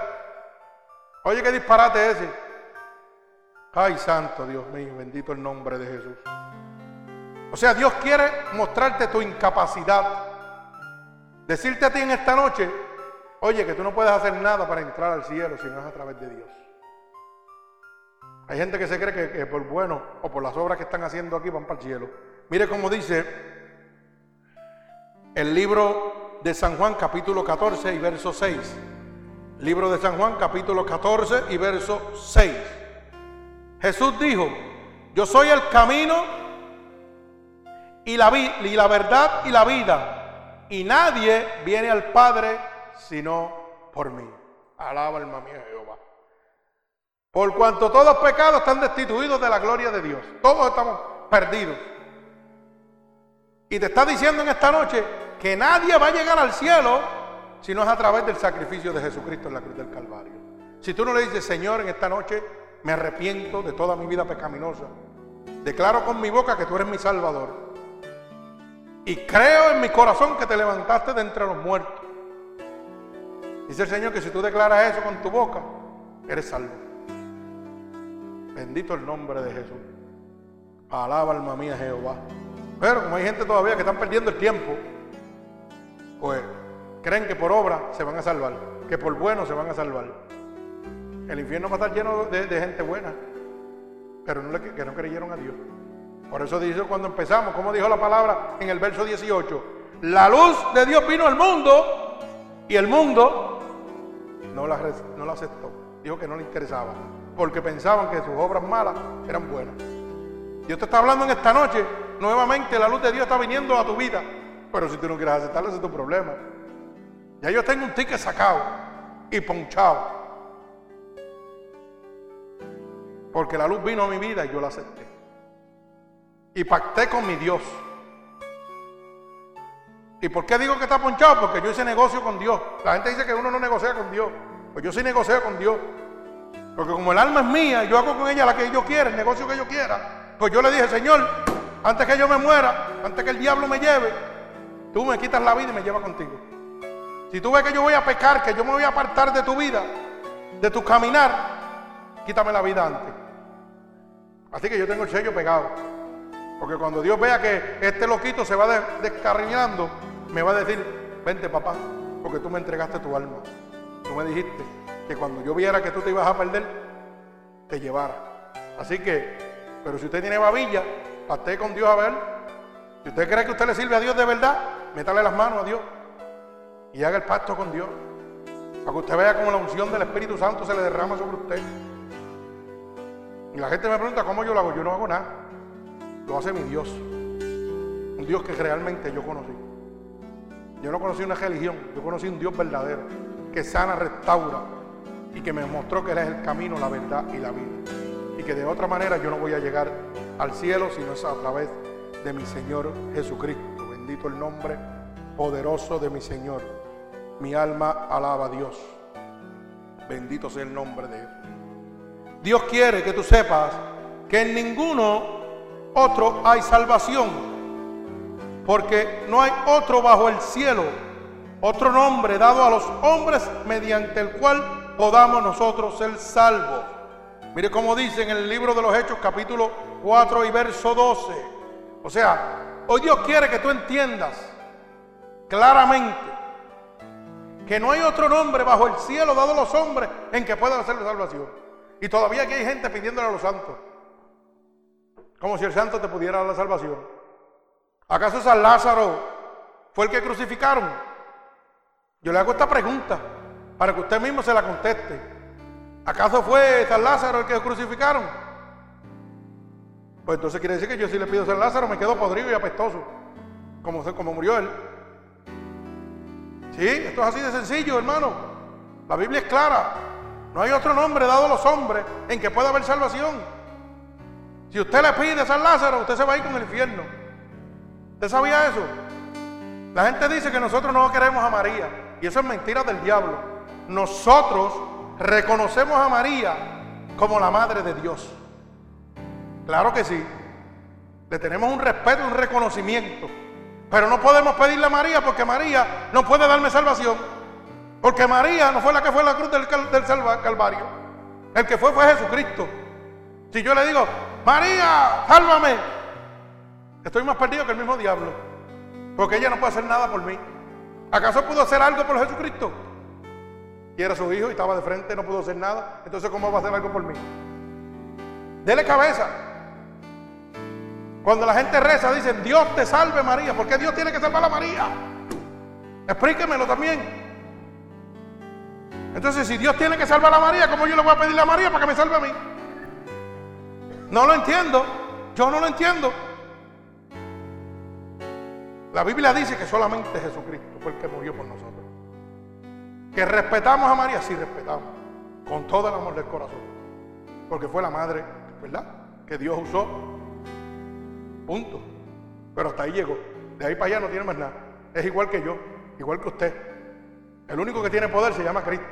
Oye, qué disparate ese. Ay, santo Dios mío, bendito el nombre de Jesús. O sea, Dios quiere mostrarte tu incapacidad. Decirte a ti en esta noche, oye, que tú no puedes hacer nada para entrar al cielo si no es a través de Dios. Hay gente que se cree que, por bueno o por las obras que están haciendo aquí van para el cielo. Mire cómo dice el libro de San Juan capítulo 14 y verso 6. Libro de San Juan capítulo 14 y verso 6. Jesús dijo, yo soy el camino y la, y la verdad y la vida. Y nadie viene al Padre sino por mí. Alaba alma mía Jehová. Por cuanto todos pecados están destituidos de la gloria de Dios. Todos estamos perdidos. Y te está diciendo en esta noche que nadie va a llegar al cielo si no es a través del sacrificio de Jesucristo en la cruz del Calvario. Si tú no le dices, Señor, en esta noche me arrepiento de toda mi vida pecaminosa. Declaro con mi boca que tú eres mi Salvador. Y creo en mi corazón que te levantaste de entre los muertos. Dice el Señor que si tú declaras eso con tu boca, eres salvo. Bendito el nombre de Jesús. Alaba alma mía Jehová. Pero como hay gente todavía que están perdiendo el tiempo, pues creen que por obra se van a salvar, que por bueno se van a salvar. El infierno va a estar lleno de, gente buena, pero no que no creyeron a Dios. Por eso dice cuando empezamos, como dijo la palabra en el verso 18, la luz de Dios vino al mundo y el mundo no la, no la aceptó. Dijo que no le interesaba, porque pensaban que sus obras malas eran buenas. Dios te está hablando en esta noche, nuevamente la luz de Dios está viniendo a tu vida, pero si tú no quieres aceptarlo, ese es tu problema. Ya yo tengo un ticket sacado y ponchado. Porque la luz vino a mi vida y yo la acepté. Y pacté con mi Dios. ¿Y por qué digo que está ponchado? Porque yo hice negocio con Dios. La gente dice que uno no negocia con Dios. Pues yo sí negocio con Dios. Porque como el alma es mía, yo hago con ella la que yo quiera, el negocio que yo quiera. Pues yo le dije, Señor, antes que yo me muera, antes que el diablo me lleve, tú me quitas la vida y me llevas contigo. Si tú ves que yo voy a pecar, que yo me voy a apartar de tu vida, de tu caminar, quítame la vida antes. Así que yo tengo el sello pegado. Porque cuando Dios vea que este loquito se va descarriñando, me va a decir, vente papá, porque tú me entregaste tu alma. Tú me dijiste que cuando yo viera que tú te ibas a perder, te llevara. Así que, pero si usted tiene babilla, esté con Dios a ver. Si usted cree que usted le sirve a Dios de verdad, métale las manos a Dios y haga el pacto con Dios. Para que usted vea cómo la unción del Espíritu Santo se le derrama sobre usted. Y la gente me pregunta cómo yo lo hago. Yo no hago nada. Lo hace mi Dios. Un Dios que realmente yo conocí. Yo no conocí una religión, yo conocí un Dios verdadero que sana, restaura y que me mostró que Él es el camino, la verdad y la vida. Y que de otra manera yo no voy a llegar al cielo sino es a través de mi Señor Jesucristo. Bendito el nombre poderoso de mi Señor. Mi alma alaba a Dios. Bendito sea el nombre de Él. Dios quiere que tú sepas que en ninguno otro hay salvación. Porque no hay otro bajo el cielo, otro nombre dado a los hombres mediante el cual podamos nosotros ser salvos. Mire cómo dice en el libro de los Hechos capítulo 4 y verso 12. O sea, hoy Dios quiere que tú entiendas claramente que no hay otro nombre bajo el cielo dado a los hombres en que puedan hacer la salvación. Y todavía aquí hay gente pidiéndole a los santos. Como si el santo te pudiera dar la salvación. ¿Acaso San Lázaro fue el que crucificaron? Yo le hago esta pregunta para que usted mismo se la conteste. ¿Acaso fue San Lázaro el que crucificaron? Pues entonces quiere decir que yo si le pido San Lázaro me quedo podrido y apestoso, como, como murió él. Sí, esto es así de sencillo, hermano. La Biblia es clara. No hay otro nombre dado a los hombres en que pueda haber salvación. Si usted le pide a San Lázaro, usted se va a ir con el infierno. ¿Usted sabía eso? La gente dice que nosotros no queremos a María. Y eso es mentira del diablo. Nosotros reconocemos a María como la madre de Dios. Claro que sí. Le tenemos un respeto, un reconocimiento. Pero no podemos pedirle a María porque María no puede darme salvación. Porque María no fue la que fue a la cruz del, del Calvario. El que fue fue Jesucristo. Si yo le digo, María, sálvame, estoy más perdido que el mismo diablo. Porque ella no puede hacer nada por mí. ¿Acaso pudo hacer algo por Jesucristo? Y era su hijo y estaba de frente, no pudo hacer nada. Entonces, ¿cómo va a hacer algo por mí? Dele cabeza. Cuando la gente reza, dicen, Dios te salve María. ¿Por qué Dios tiene que salvar a María? Explíquemelo también. Entonces, si Dios tiene que salvar a María, ¿cómo yo le voy a pedirle a María para que me salve a mí? No lo entiendo. Yo no lo entiendo. La Biblia dice que solamente Jesucristo fue el que murió por nosotros. Que respetamos a María, sí respetamos. Con todo el amor del corazón. Porque fue la madre, ¿verdad? Que Dios usó Punto. Pero hasta ahí llegó. De ahí para allá no tiene más nada. Es igual que yo, igual que usted. El único que tiene poder se llama Cristo.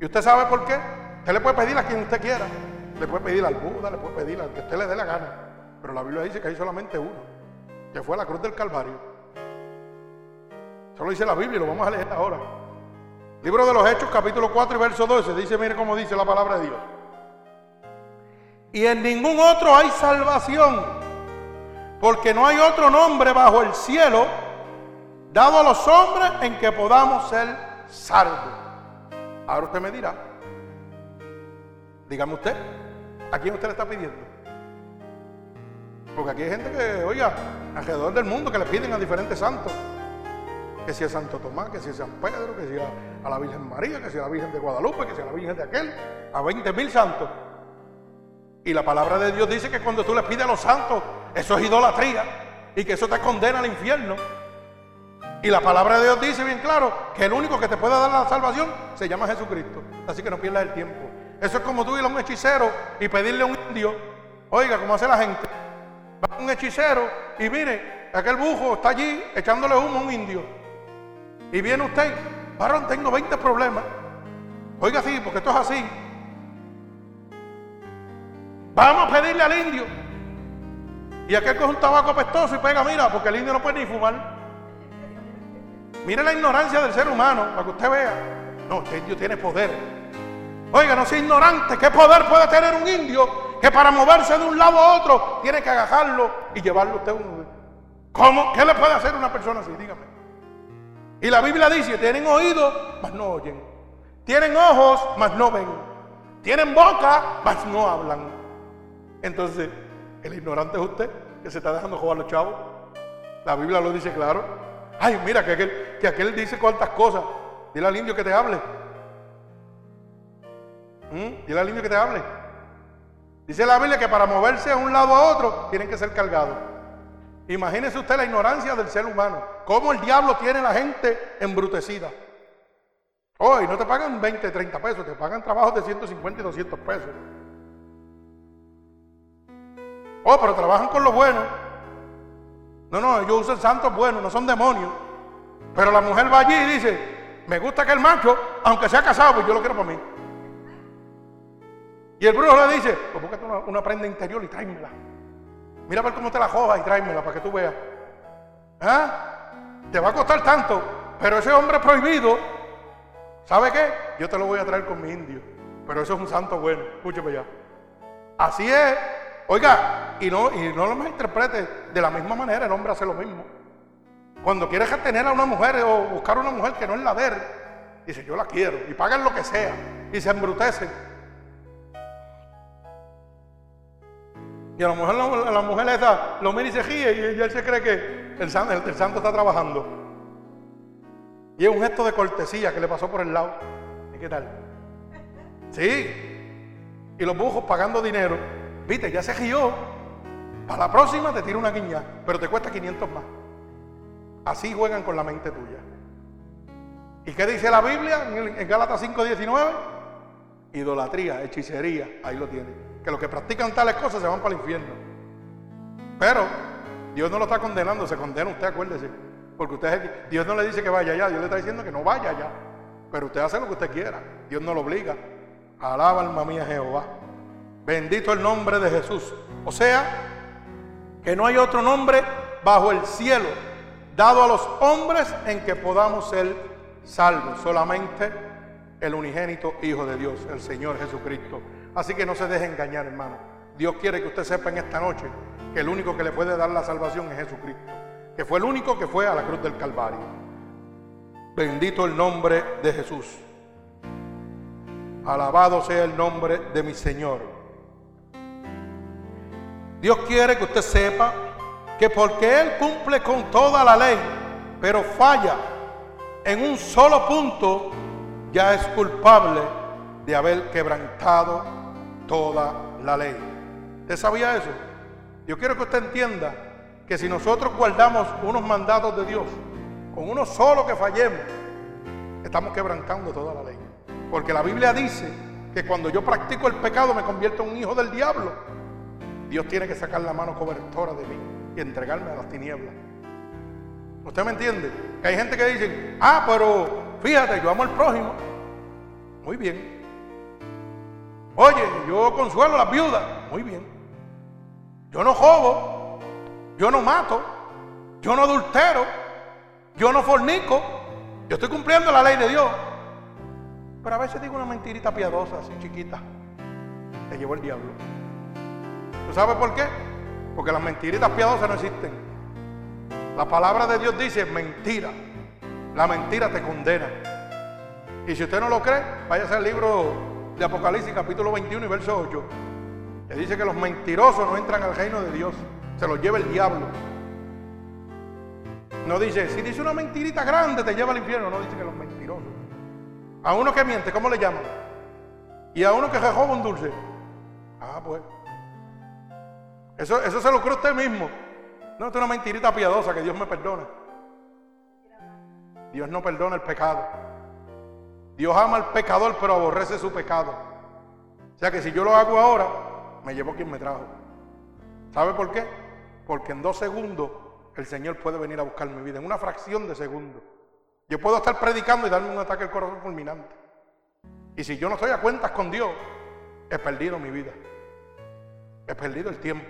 ¿Y usted sabe por qué? Usted le puede pedir a quien usted quiera. Le puede pedir al Buda, le puede pedir al que usted le dé la gana. Pero la Biblia dice que hay solamente uno, que fue la cruz del Calvario. Eso lo dice la Biblia y lo vamos a leer ahora. Libro de los Hechos, capítulo 4 y verso 12. Dice, mire cómo dice la palabra de Dios. Y en ningún otro hay salvación, porque no hay otro nombre bajo el cielo dado a los hombres en que podamos ser salvos. Ahora usted me dirá, dígame usted, ¿a quién usted le está pidiendo? Porque aquí hay gente que, oiga, alrededor del mundo que le piden a diferentes santos. Que si es Santo Tomás, que si es San Pedro, que sea a la Virgen María, que sea a la Virgen de Guadalupe, que sea a la Virgen de aquel, a 20 mil santos. Y la palabra de Dios dice que cuando tú le pides a los santos, eso es idolatría y que eso te condena al infierno. Y la palabra de Dios dice bien claro que el único que te puede dar la salvación se llama Jesucristo. Así que no pierdas el tiempo. Eso es como tú ir a un hechicero y pedirle a un indio, oiga, como hace la gente. Va un hechicero y mire, aquel bujo está allí echándole humo a un indio. Y viene usted, varón, tengo 20 problemas. Oiga, sí, porque esto es así. Vamos a pedirle al indio. Y aquel coge un tabaco apestoso y pega, mira, porque el indio no puede ni fumar. Mire la ignorancia del ser humano, para que usted vea. No, este indio tiene poder. Oiga, no sea ignorante. ¿Qué poder puede tener un indio que para moverse de un lado a otro tiene que agajarlo y llevarlo usted un... ¿Cómo? ¿Qué le puede hacer una persona así? Dígame. Y la Biblia dice, tienen oídos, mas no oyen. Tienen ojos, mas no ven. Tienen boca, mas no hablan. Entonces, el ignorante es usted, que se está dejando jugar los chavos. La Biblia lo dice claro. Ay, mira, que aquel, que aquel dice cuántas cosas. Dile al indio que te hable. ¿Mm? Dile al indio que te hable. Dice la Biblia que para moverse de un lado a otro tienen que ser cargados. Imagínese usted la ignorancia del ser humano. Cómo el diablo tiene a la gente embrutecida. Hoy no te pagan 20, 30 pesos, te pagan trabajos de 150 y 200 pesos. Oh, pero trabajan con lo bueno. No, no, ellos usan santos buenos, no son demonios. Pero la mujer va allí y dice, me gusta que el macho, aunque sea casado, pues yo lo quiero para mí. Y el brujo le dice, pues búscate una prenda interior y tráemela. Mira a ver cómo te la jodas y tráemela para que tú veas. ¿Ah? Te va a costar tanto, pero ese hombre prohibido, ¿sabe qué? Yo te lo voy a traer con mi indio. Pero eso es un santo bueno, escúcheme ya. Así es. Oiga, y no, y no lo malinterprete, de la misma manera el hombre hace lo mismo. Cuando quiere retener a una mujer o buscar a una mujer que no es la dice, yo la quiero, y pagan lo que sea, y se embrutecen. Y a la mujer, la, mujer esa lo mira y se ríe, y, él se cree que el, el- santo está trabajando. Y es un gesto de cortesía que le pasó por el lado. ¿Y qué tal? Sí. Y los bujos pagando dinero. Viste, ya se rió. Para la próxima te tira una guiña, pero te cuesta 500 más. Así juegan con la mente tuya. ¿Y qué dice la Biblia en Gálatas 5:19? Idolatría, hechicería, ahí lo tiene. Que los que practican tales cosas se van para el infierno. Pero Dios no lo está condenando, se condena usted, acuérdese. Porque usted, Dios no le dice que vaya allá, Dios le está diciendo que no vaya allá. Pero usted hace lo que usted quiera, Dios no lo obliga. Alaba alma mía Jehová. Bendito el nombre de Jesús. O sea, que no hay otro nombre bajo el cielo dado a los hombres en que podamos ser salvos. Solamente el unigénito Hijo de Dios, el Señor Jesucristo. Así que no se deje engañar, hermano. Dios quiere que usted sepa en esta noche que el único que le puede dar la salvación es Jesucristo. Que fue el único que fue a la cruz del Calvario. Bendito el nombre de Jesús. Alabado sea el nombre de mi Señor. Dios quiere que usted sepa que porque Él cumple con toda la ley, pero falla en un solo punto, ya es culpable de haber quebrantado toda la ley. ¿Usted sabía eso? Yo quiero que usted entienda que si nosotros guardamos unos mandatos de Dios, con uno solo que fallemos, estamos quebrantando toda la ley. Porque la Biblia dice que cuando yo practico el pecado me convierto en un hijo del diablo. Dios tiene que sacar la mano cobertora de mí y entregarme a las tinieblas. ¿Usted me entiende? Que hay gente que dice, ah, pero fíjate, yo amo al prójimo. Muy bien. Oye, yo consuelo a las viudas. Muy bien. Yo no jobo, yo no mato, yo no adultero, yo no fornico. Yo estoy cumpliendo la ley de Dios. Pero a veces digo una mentirita piadosa, así chiquita. Te llevó el diablo. ¿Tú sabes por qué? Porque las mentiritas piadosas no existen. La palabra de Dios dice mentira. La mentira te condena. Y si usted no lo cree, váyase al libro de Apocalipsis capítulo 21 y verso 8. Que dice que los mentirosos no entran al reino de Dios. Se los lleva el diablo. No dice, si dice una mentirita grande te lleva al infierno. No dice que los mentirosos. A uno que miente, ¿cómo le llaman? Y a uno que rejoba un dulce. Ah, pues. Eso, eso se lo cree usted mismo. No, es una mentirita piadosa que Dios me perdona. Dios no perdona el pecado. Dios ama al pecador, pero aborrece su pecado. O sea que si yo lo hago ahora, me llevo quien me trajo. ¿Sabe por qué? Porque en dos segundos el Señor puede venir a buscar mi vida, en una fracción de segundo. Yo puedo estar predicando y darme un ataque al corazón fulminante. Y si yo no estoy a cuentas con Dios, he perdido mi vida. He perdido el tiempo.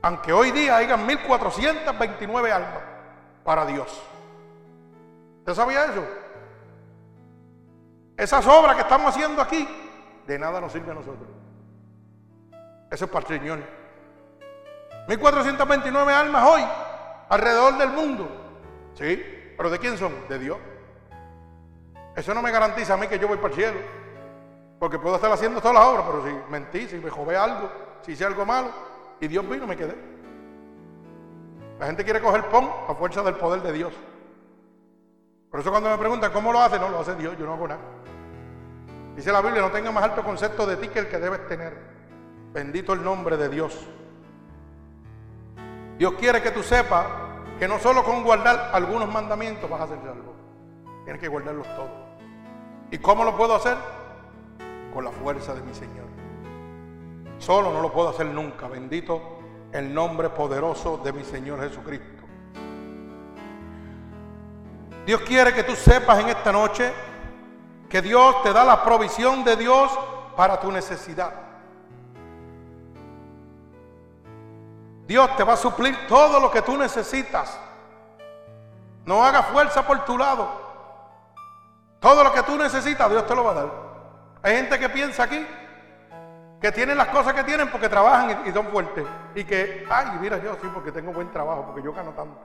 Aunque hoy día hayan 1429 almas para Dios. ¿Usted sabía eso? Esas obras que estamos haciendo aquí, de nada nos sirve a nosotros. Eso es para el Señor. 1429 almas hoy, alrededor del mundo. ¿Sí? ¿Pero de quién son? De Dios. Eso no me garantiza a mí que yo voy para el cielo. Porque puedo estar haciendo todas las obras, pero si mentí, si me jové algo, si hice algo malo, y Dios vino, me quedé. La gente quiere coger pon a fuerza del poder de Dios. Por eso cuando me preguntan cómo lo hace, no lo hace Dios, yo no hago nada. Dice la Biblia, no tenga más alto concepto de ti que el que debes tener. Bendito el nombre de Dios. Dios quiere que tú sepas que no solo con guardar algunos mandamientos vas a ser salvo. Tienes que guardarlos todos. ¿Y cómo lo puedo hacer? Con la fuerza de mi Señor. Solo no lo puedo hacer nunca. Bendito el nombre poderoso de mi Señor Jesucristo. Dios quiere que tú sepas en esta noche que Dios te da la provisión de Dios para tu necesidad. Dios te va a suplir todo lo que tú necesitas. No haga fuerza por tu lado. Todo lo que tú necesitas, Dios te lo va a dar. Hay gente que piensa aquí que tienen las cosas que tienen porque trabajan y, son fuertes. Y que, ay, mira, yo sí, porque tengo buen trabajo, porque yo gano tanto.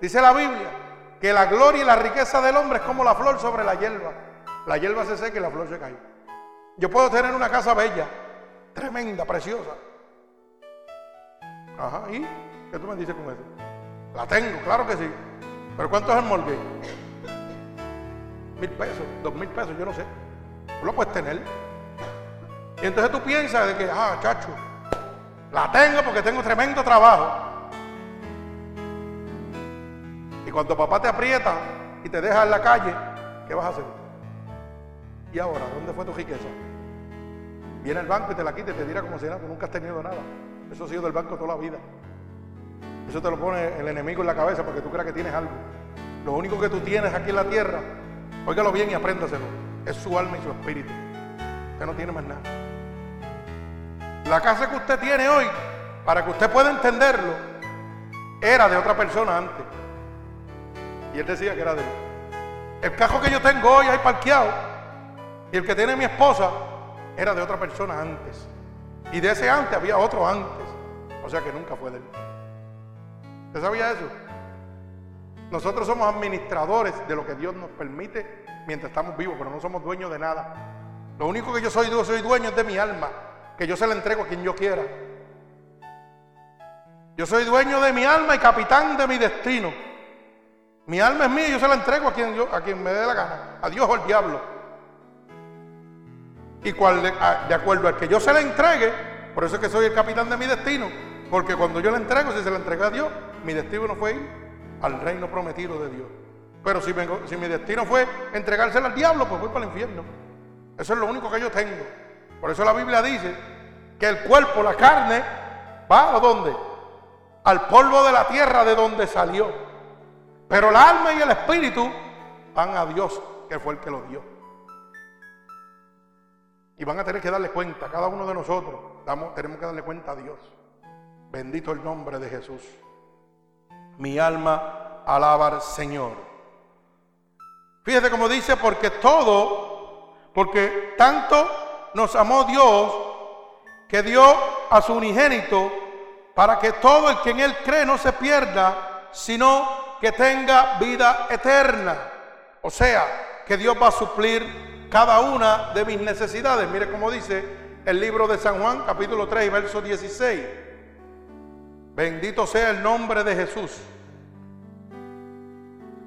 Dice la Biblia que la gloria y la riqueza del hombre es como la flor sobre la hierba. La hierba se seca y la flor se cae. Yo puedo tener una casa bella, tremenda, preciosa. Ajá, ¿y qué tú me dices con eso? La tengo, claro que sí. ¿Pero cuánto es el morgue? Mil pesos, dos mil pesos, yo no sé. Tú lo puedes tener. Y entonces tú piensas de que, ah, chacho, la tengo porque tengo tremendo trabajo. Y cuando papá te aprieta y te deja en la calle, ¿qué vas a hacer? ¿Y ahora? ¿Dónde fue tu riqueza? Viene el banco y te la quita y te dirá como si nada, tú nunca has tenido nada. Eso ha sido del banco toda la vida. Eso te lo pone el enemigo en la cabeza para que tú creas que tienes algo. Lo único que tú tienes aquí en la tierra, óigalo bien y apréndaselo, es su alma y su espíritu. Usted no tiene más nada. La casa que usted tiene hoy, para que usted pueda entenderlo, era de otra persona antes. Él decía que era de él. El cajo que yo tengo hoy ahí parqueado y el que tiene mi esposa era de otra persona antes. Y de ese antes había otro antes. O sea que nunca fue de él. ¿Usted sabía eso? Nosotros somos administradores de lo que Dios nos permite mientras estamos vivos, pero no somos dueños de nada. Lo único que yo soy, yo soy dueño es de mi alma, que yo se la entrego a quien yo quiera. Yo soy dueño de mi alma y capitán de mi destino. Mi alma es mía y yo se la entrego a quien, yo, a quien me dé la gana, a Dios o al diablo. Y cual, de, acuerdo al que yo se la entregue, por eso es que soy el capitán de mi destino, porque cuando yo la entrego, si se la entrega a Dios, mi destino no fue ir al reino prometido de Dios. Pero si, si mi destino fue entregársela al diablo, pues voy para el infierno. Eso es lo único que yo tengo. Por eso la Biblia dice que el cuerpo, la carne, va a dónde? Al polvo de la tierra de donde salió. Pero el alma y el espíritu van a Dios, que fue el que los dio. Y van a tener que darle cuenta, cada uno de nosotros, tenemos que darle cuenta a Dios. Bendito el nombre de Jesús. Mi alma alaba al Señor. Fíjate como dice, porque todo, porque tanto nos amó Dios que dio a su unigénito para que todo el que en él cree no se pierda, sino que tenga vida eterna. O sea, que Dios va a suplir cada una de mis necesidades. Mire cómo dice el libro de San Juan, capítulo 3, verso 16. Bendito sea el nombre de Jesús.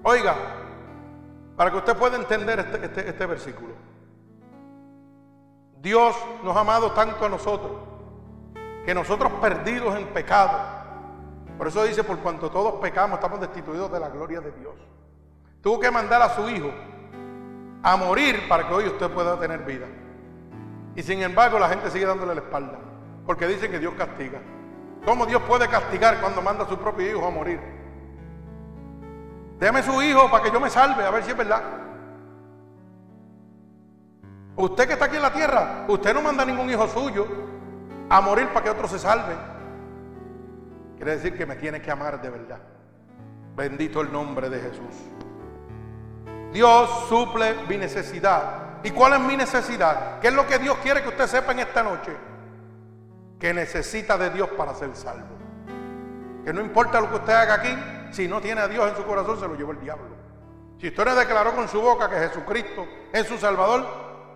Oiga, para que usted pueda entender este, este, este versículo. Dios nos ha amado tanto a nosotros que nosotros perdidos en pecado. Por eso dice, por cuanto todos pecamos, estamos destituidos de la gloria de Dios. Tuvo que mandar a su hijo a morir para que hoy usted pueda tener vida. Y sin embargo la gente sigue dándole la espalda, porque dicen que Dios castiga. ¿Cómo Dios puede castigar cuando manda a su propio hijo a morir? Déme su hijo para que yo me salve, a ver si es verdad. Usted que está aquí en la tierra, usted no manda a ningún hijo suyo a morir para que otro se salve. Quiere decir que me tiene que amar de verdad. Bendito el nombre de Jesús. Dios suple mi necesidad. ¿Y cuál es mi necesidad? ¿Qué es lo que Dios quiere que usted sepa en esta noche? Que necesita de Dios para ser salvo. Que no importa lo que usted haga aquí, si no tiene a Dios en su corazón, se lo lleva el diablo. Si usted no declaró con su boca que Jesucristo es su Salvador,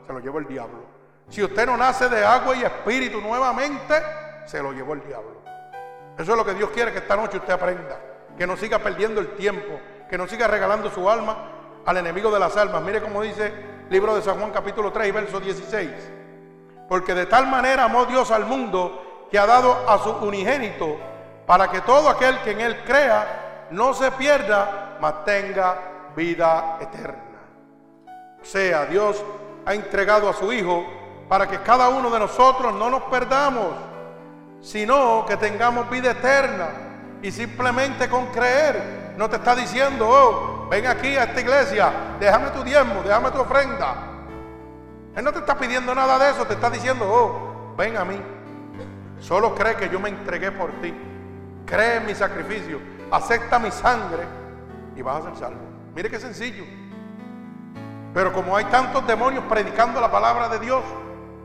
se lo llevó el diablo. Si usted no nace de agua y espíritu nuevamente, se lo llevó el diablo. Eso es lo que Dios quiere que esta noche usted aprenda. Que no siga perdiendo el tiempo, que no siga regalando su alma al enemigo de las almas. Mire cómo dice el libro de San Juan capítulo 3, verso 16. Porque de tal manera amó Dios al mundo que ha dado a su unigénito para que todo aquel que en él crea no se pierda, mas tenga vida eterna. O sea, Dios ha entregado a su Hijo para que cada uno de nosotros no nos perdamos, sino que tengamos vida eterna. Y simplemente con creer, no te está diciendo, oh, ven aquí a esta iglesia, déjame tu diezmo, déjame tu ofrenda. Él no te está pidiendo nada de eso, te está diciendo, oh, ven a mí. Solo cree que yo me entregué por ti. Cree en mi sacrificio, acepta mi sangre y vas a ser salvo. Mire qué sencillo. Pero como hay tantos demonios predicando la palabra de Dios,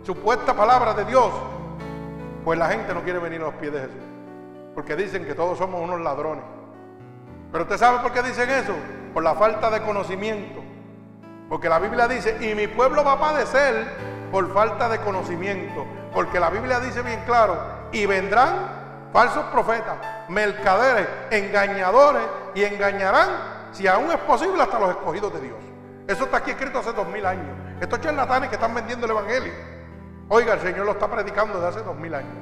supuesta palabra de Dios, pues la gente no quiere venir a los pies de Jesús. Porque dicen que todos somos unos ladrones. Pero usted sabe por qué dicen eso? Por la falta de conocimiento. Porque la Biblia dice, y mi pueblo va a padecer por falta de conocimiento. Porque la Biblia dice bien claro, y vendrán falsos profetas, mercaderes, engañadores, y engañarán, si aún es posible, hasta los escogidos de Dios. Eso está aquí escrito hace dos mil años. Estos charlatanes que están vendiendo el Evangelio. Oiga, el Señor lo está predicando desde hace dos mil años.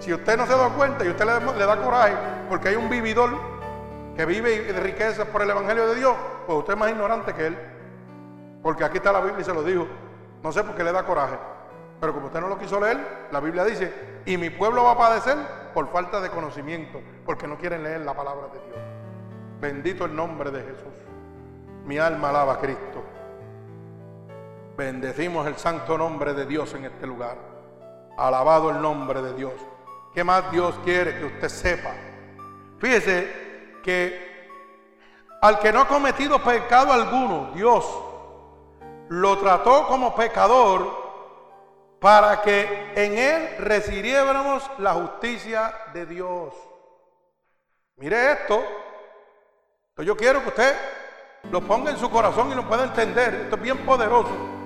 Si usted no se da cuenta y usted le, da coraje porque hay un vividor que vive de riquezas por el Evangelio de Dios, pues usted es más ignorante que él. Porque aquí está la Biblia y se lo dijo. No sé por qué le da coraje. Pero como usted no lo quiso leer, la Biblia dice, y mi pueblo va a padecer por falta de conocimiento, porque no quieren leer la palabra de Dios. Bendito el nombre de Jesús. Mi alma alaba a Cristo. Bendecimos el santo nombre de Dios en este lugar. Alabado el nombre de Dios. ¿Qué más Dios quiere que usted sepa? Fíjese que al que no ha cometido pecado alguno, Dios lo trató como pecador para que en él recibiéramos la justicia de Dios. Mire esto. yo quiero que usted lo ponga en su corazón y lo pueda entender. Esto es bien poderoso.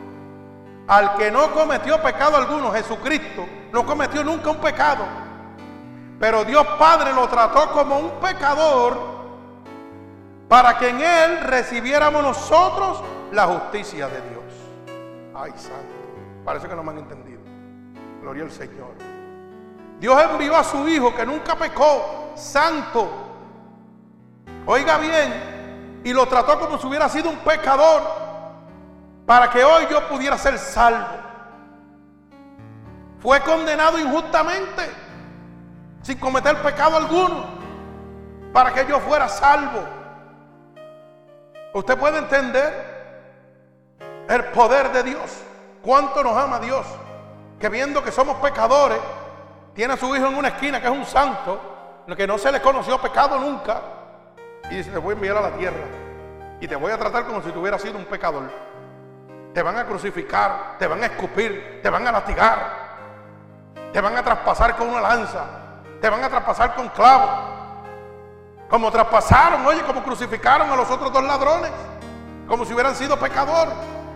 Al que no cometió pecado alguno, Jesucristo, no cometió nunca un pecado. Pero Dios Padre lo trató como un pecador para que en Él recibiéramos nosotros la justicia de Dios. Ay, santo. Parece que no me han entendido. Gloria al Señor. Dios envió a su Hijo que nunca pecó, santo. Oiga bien, y lo trató como si hubiera sido un pecador para que hoy yo pudiera ser salvo. Fue condenado injustamente, sin cometer pecado alguno, para que yo fuera salvo. Usted puede entender el poder de Dios, cuánto nos ama Dios, que viendo que somos pecadores, tiene a su hijo en una esquina que es un santo, que no se le conoció pecado nunca, y dice, te voy a enviar a la tierra y te voy a tratar como si tú hubieras sido un pecador. Te van a crucificar, te van a escupir, te van a latigar. te van a traspasar con una lanza, te van a traspasar con clavos. Como traspasaron, oye, como crucificaron a los otros dos ladrones, como si hubieran sido pecador.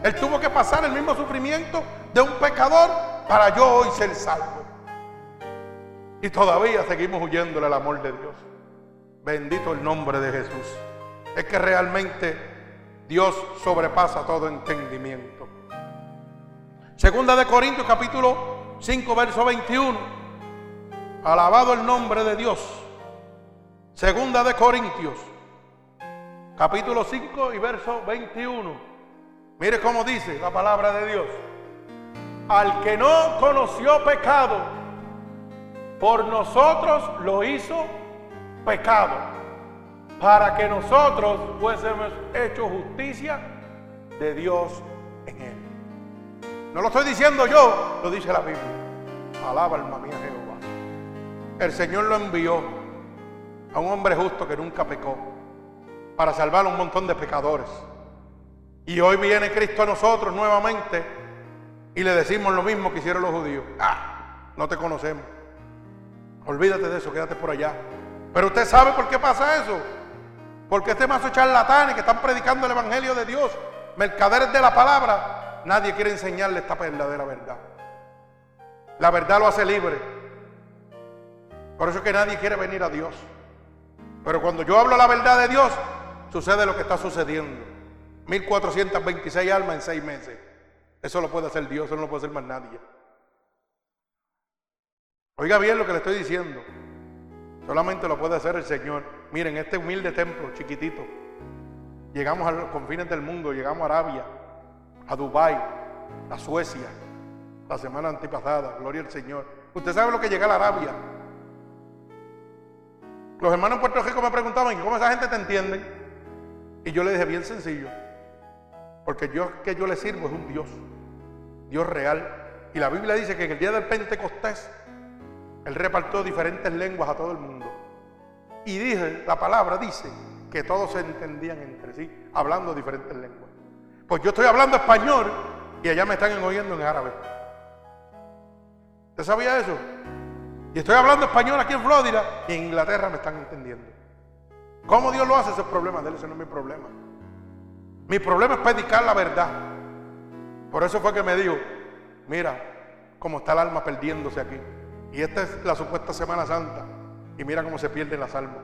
Él tuvo que pasar el mismo sufrimiento de un pecador para yo hoy ser salvo. Y todavía seguimos huyéndole al amor de Dios. Bendito el nombre de Jesús. Es que realmente Dios sobrepasa todo entendimiento. Segunda de Corintios capítulo 5 verso 21. Alabado el nombre de Dios. Segunda de Corintios capítulo 5 y verso 21. Mire cómo dice la palabra de Dios. Al que no conoció pecado, por nosotros lo hizo pecado, para que nosotros fuésemos hecho justicia de Dios en él. No lo estoy diciendo yo, lo dice la Biblia. Alaba alma mía Jehová. El Señor lo envió a un hombre justo que nunca pecó para salvar a un montón de pecadores. Y hoy viene Cristo a nosotros nuevamente y le decimos lo mismo que hicieron los judíos. Ah, no te conocemos. Olvídate de eso, quédate por allá. Pero usted sabe por qué pasa eso. Porque este mazo charlatanes que están predicando el Evangelio de Dios, mercaderes de la palabra, nadie quiere enseñarle esta verdadera verdad. La verdad lo hace libre. Por eso es que nadie quiere venir a Dios. Pero cuando yo hablo la verdad de Dios, sucede lo que está sucediendo. 1426 almas en seis meses. Eso lo puede hacer Dios, eso no lo puede hacer más nadie. Oiga bien lo que le estoy diciendo. Solamente lo puede hacer el Señor. Miren, este humilde templo, chiquitito. Llegamos a los confines del mundo, llegamos a Arabia, a Dubái, a Suecia, la semana antipasada, gloria al Señor. Usted sabe lo que llega a la Arabia. Los hermanos en Puerto Rico me preguntaban, ¿cómo esa gente te entiende? Y yo le dije, bien sencillo, porque yo que yo le sirvo es un Dios, Dios real. Y la Biblia dice que en el día del Pentecostés él repartió diferentes lenguas a todo el mundo. Y dice, la palabra dice que todos se entendían entre sí, hablando diferentes lenguas. Pues yo estoy hablando español y allá me están oyendo en árabe. ¿Usted sabía eso? Y estoy hablando español aquí en Florida y en Inglaterra me están entendiendo. ¿Cómo Dios lo hace? Ese problema de él, ese no es mi problema. Mi problema es predicar la verdad. Por eso fue que me dijo, mira cómo está el alma perdiéndose aquí. Y esta es la supuesta Semana Santa. Y mira cómo se pierden las almas.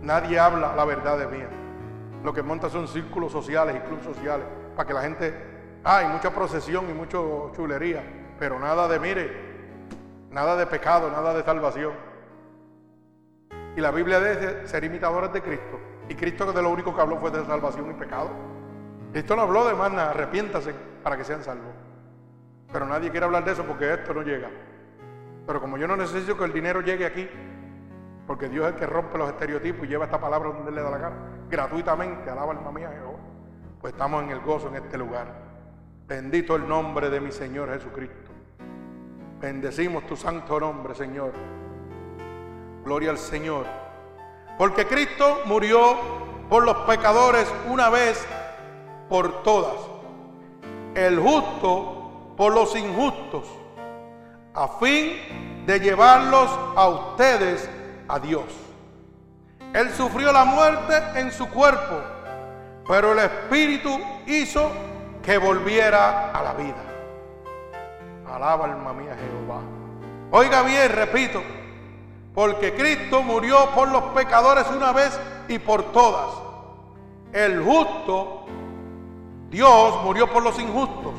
Nadie habla la verdad de mía. Lo que monta son círculos sociales y clubes sociales. Para que la gente. Ah, hay mucha procesión y mucha chulería. Pero nada de, mire, nada de pecado, nada de salvación. Y la Biblia dice ser imitadores de Cristo. Y Cristo de lo único que habló fue de salvación y pecado. Cristo no habló de más nada, arrepiéntase para que sean salvos. Pero nadie quiere hablar de eso porque esto no llega. Pero como yo no necesito que el dinero llegue aquí, porque Dios es el que rompe los estereotipos y lleva esta palabra donde le da la gana, gratuitamente, alaba alma mía Jehová, pues estamos en el gozo en este lugar. Bendito el nombre de mi Señor Jesucristo. Bendecimos tu santo nombre, Señor. Gloria al Señor. Porque Cristo murió por los pecadores una vez por todas. El justo por los injustos a fin de llevarlos a ustedes a Dios. Él sufrió la muerte en su cuerpo, pero el Espíritu hizo que volviera a la vida. Alaba alma mía Jehová. Oiga bien, repito, porque Cristo murió por los pecadores una vez y por todas. El justo, Dios murió por los injustos,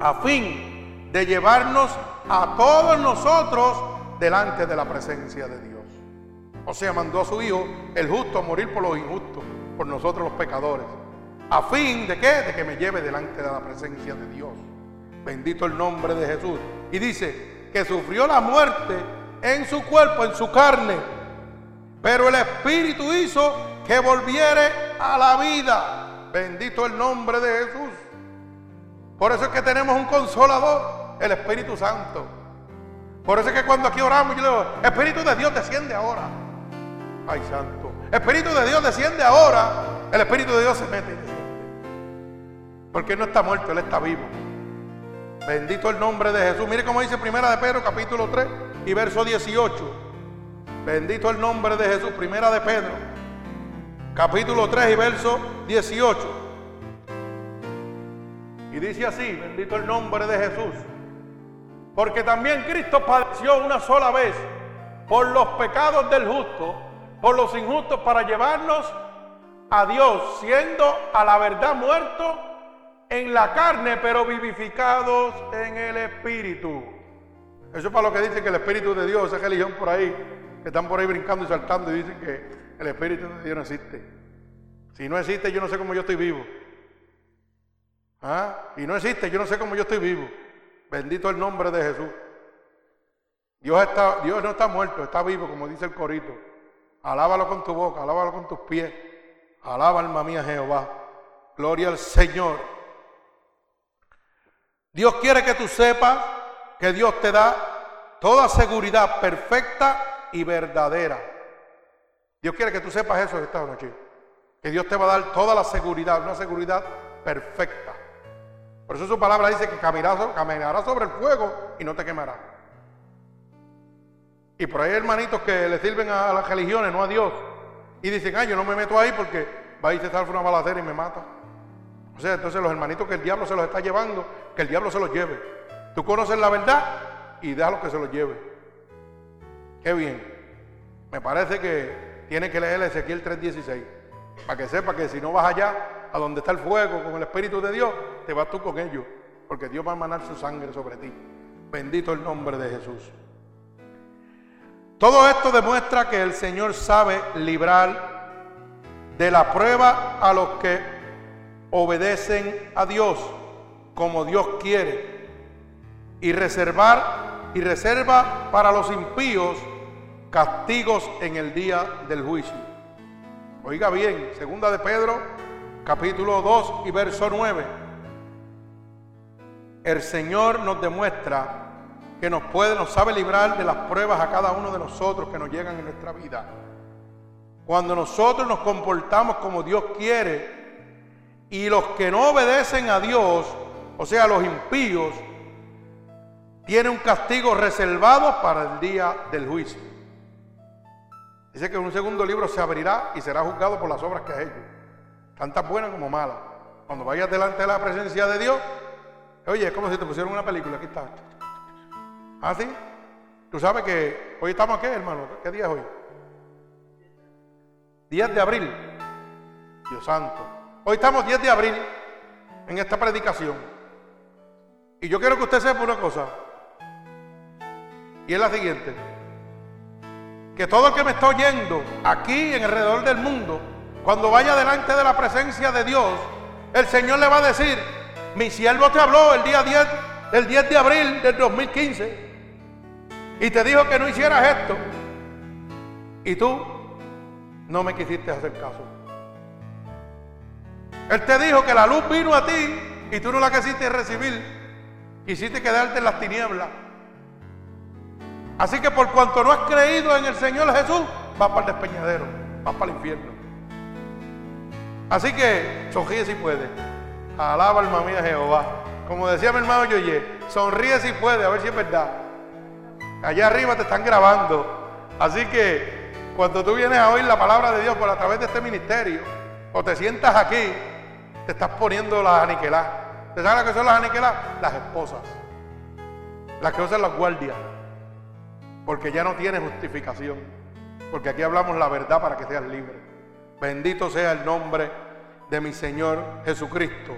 a fin de llevarnos a todos nosotros delante de la presencia de Dios. O sea, mandó a su Hijo, el justo, a morir por los injustos, por nosotros los pecadores. ¿A fin de qué? De que me lleve delante de la presencia de Dios. Bendito el nombre de Jesús. Y dice que sufrió la muerte en su cuerpo, en su carne. Pero el Espíritu hizo que volviere a la vida. Bendito el nombre de Jesús. Por eso es que tenemos un consolador el Espíritu Santo. Por eso es que cuando aquí oramos, yo le digo, Espíritu de Dios desciende ahora. Ay, santo. Espíritu de Dios desciende ahora. El Espíritu de Dios se mete y desciende. Porque no está muerto, Él está vivo. Bendito el nombre de Jesús. Mire cómo dice Primera de Pedro, capítulo 3 y verso 18. Bendito el nombre de Jesús. Primera de Pedro, capítulo 3 y verso 18. Y dice así, bendito el nombre de Jesús. Porque también Cristo padeció una sola vez por los pecados del justo, por los injustos, para llevarnos a Dios, siendo a la verdad muerto en la carne, pero vivificados en el Espíritu. Eso es para lo que dicen que el Espíritu de Dios, esa religión por ahí, que están por ahí brincando y saltando y dicen que el Espíritu de Dios no existe. Si no existe, yo no sé cómo yo estoy vivo. ¿Ah? Y no existe, yo no sé cómo yo estoy vivo. Bendito el nombre de Jesús. Dios, está, Dios no está muerto, está vivo, como dice el corito. Alábalo con tu boca, alábalo con tus pies. Alaba alma mía Jehová. Gloria al Señor. Dios quiere que tú sepas que Dios te da toda seguridad perfecta y verdadera. Dios quiere que tú sepas eso esta noche. Que Dios te va a dar toda la seguridad, una seguridad perfecta. Por eso su palabra dice que caminarás, sobre el fuego y no te quemará. Y por ahí hermanitos que le sirven a las religiones, no a Dios. Y dicen, ay, yo no me meto ahí porque va a irse a una balacera y me mata. O sea, entonces los hermanitos que el diablo se los está llevando, que el diablo se los lleve. Tú conoces la verdad y déjalo que se los lleve. Qué bien. Me parece que tiene que leer Ezequiel 3:16. Para que sepa que si no vas allá, a donde está el fuego, con el Espíritu de Dios, te vas tú con ellos. Porque Dios va a manar su sangre sobre ti. Bendito el nombre de Jesús. Todo esto demuestra que el Señor sabe librar de la prueba a los que obedecen a Dios como Dios quiere y reservar y reserva para los impíos castigos en el día del juicio. Oiga bien, segunda de Pedro, capítulo 2 y verso 9. El Señor nos demuestra que nos puede, nos sabe librar de las pruebas a cada uno de nosotros que nos llegan en nuestra vida. Cuando nosotros nos comportamos como Dios quiere y los que no obedecen a Dios, o sea, los impíos, tienen un castigo reservado para el día del juicio. Dice que en un segundo libro se abrirá y será juzgado por las obras que ha hecho, tantas buenas como malas. Cuando vayas delante de la presencia de Dios, oye, es como si te pusieran una película, aquí está. ¿Ah, sí? Tú sabes que hoy estamos aquí, hermano. ¿Qué día es hoy? 10 de abril. Dios santo. Hoy estamos 10 de abril en esta predicación. Y yo quiero que usted sepa una cosa. Y es la siguiente. Que todo el que me está oyendo aquí en alrededor del mundo, cuando vaya delante de la presencia de Dios, el Señor le va a decir, mi siervo te habló el día 10, el 10 de abril del 2015 y te dijo que no hicieras esto. Y tú no me quisiste hacer caso. Él te dijo que la luz vino a ti y tú no la quisiste recibir. Quisiste quedarte en las tinieblas. Así que por cuanto no has creído en el Señor Jesús, vas para el despeñadero, vas para el infierno. Así que sonríe si puede. Alaba alma mía Jehová. Como decía mi hermano Yoye, sonríe si puede, a ver si es verdad. Allá arriba te están grabando. Así que cuando tú vienes a oír la palabra de Dios por a través de este ministerio, o te sientas aquí, te estás poniendo las aniquiladas. ¿Te sabes lo que son las aniquiladas? Las esposas. Las que usan las guardias. Porque ya no tiene justificación. Porque aquí hablamos la verdad para que seas libre. Bendito sea el nombre de mi Señor Jesucristo.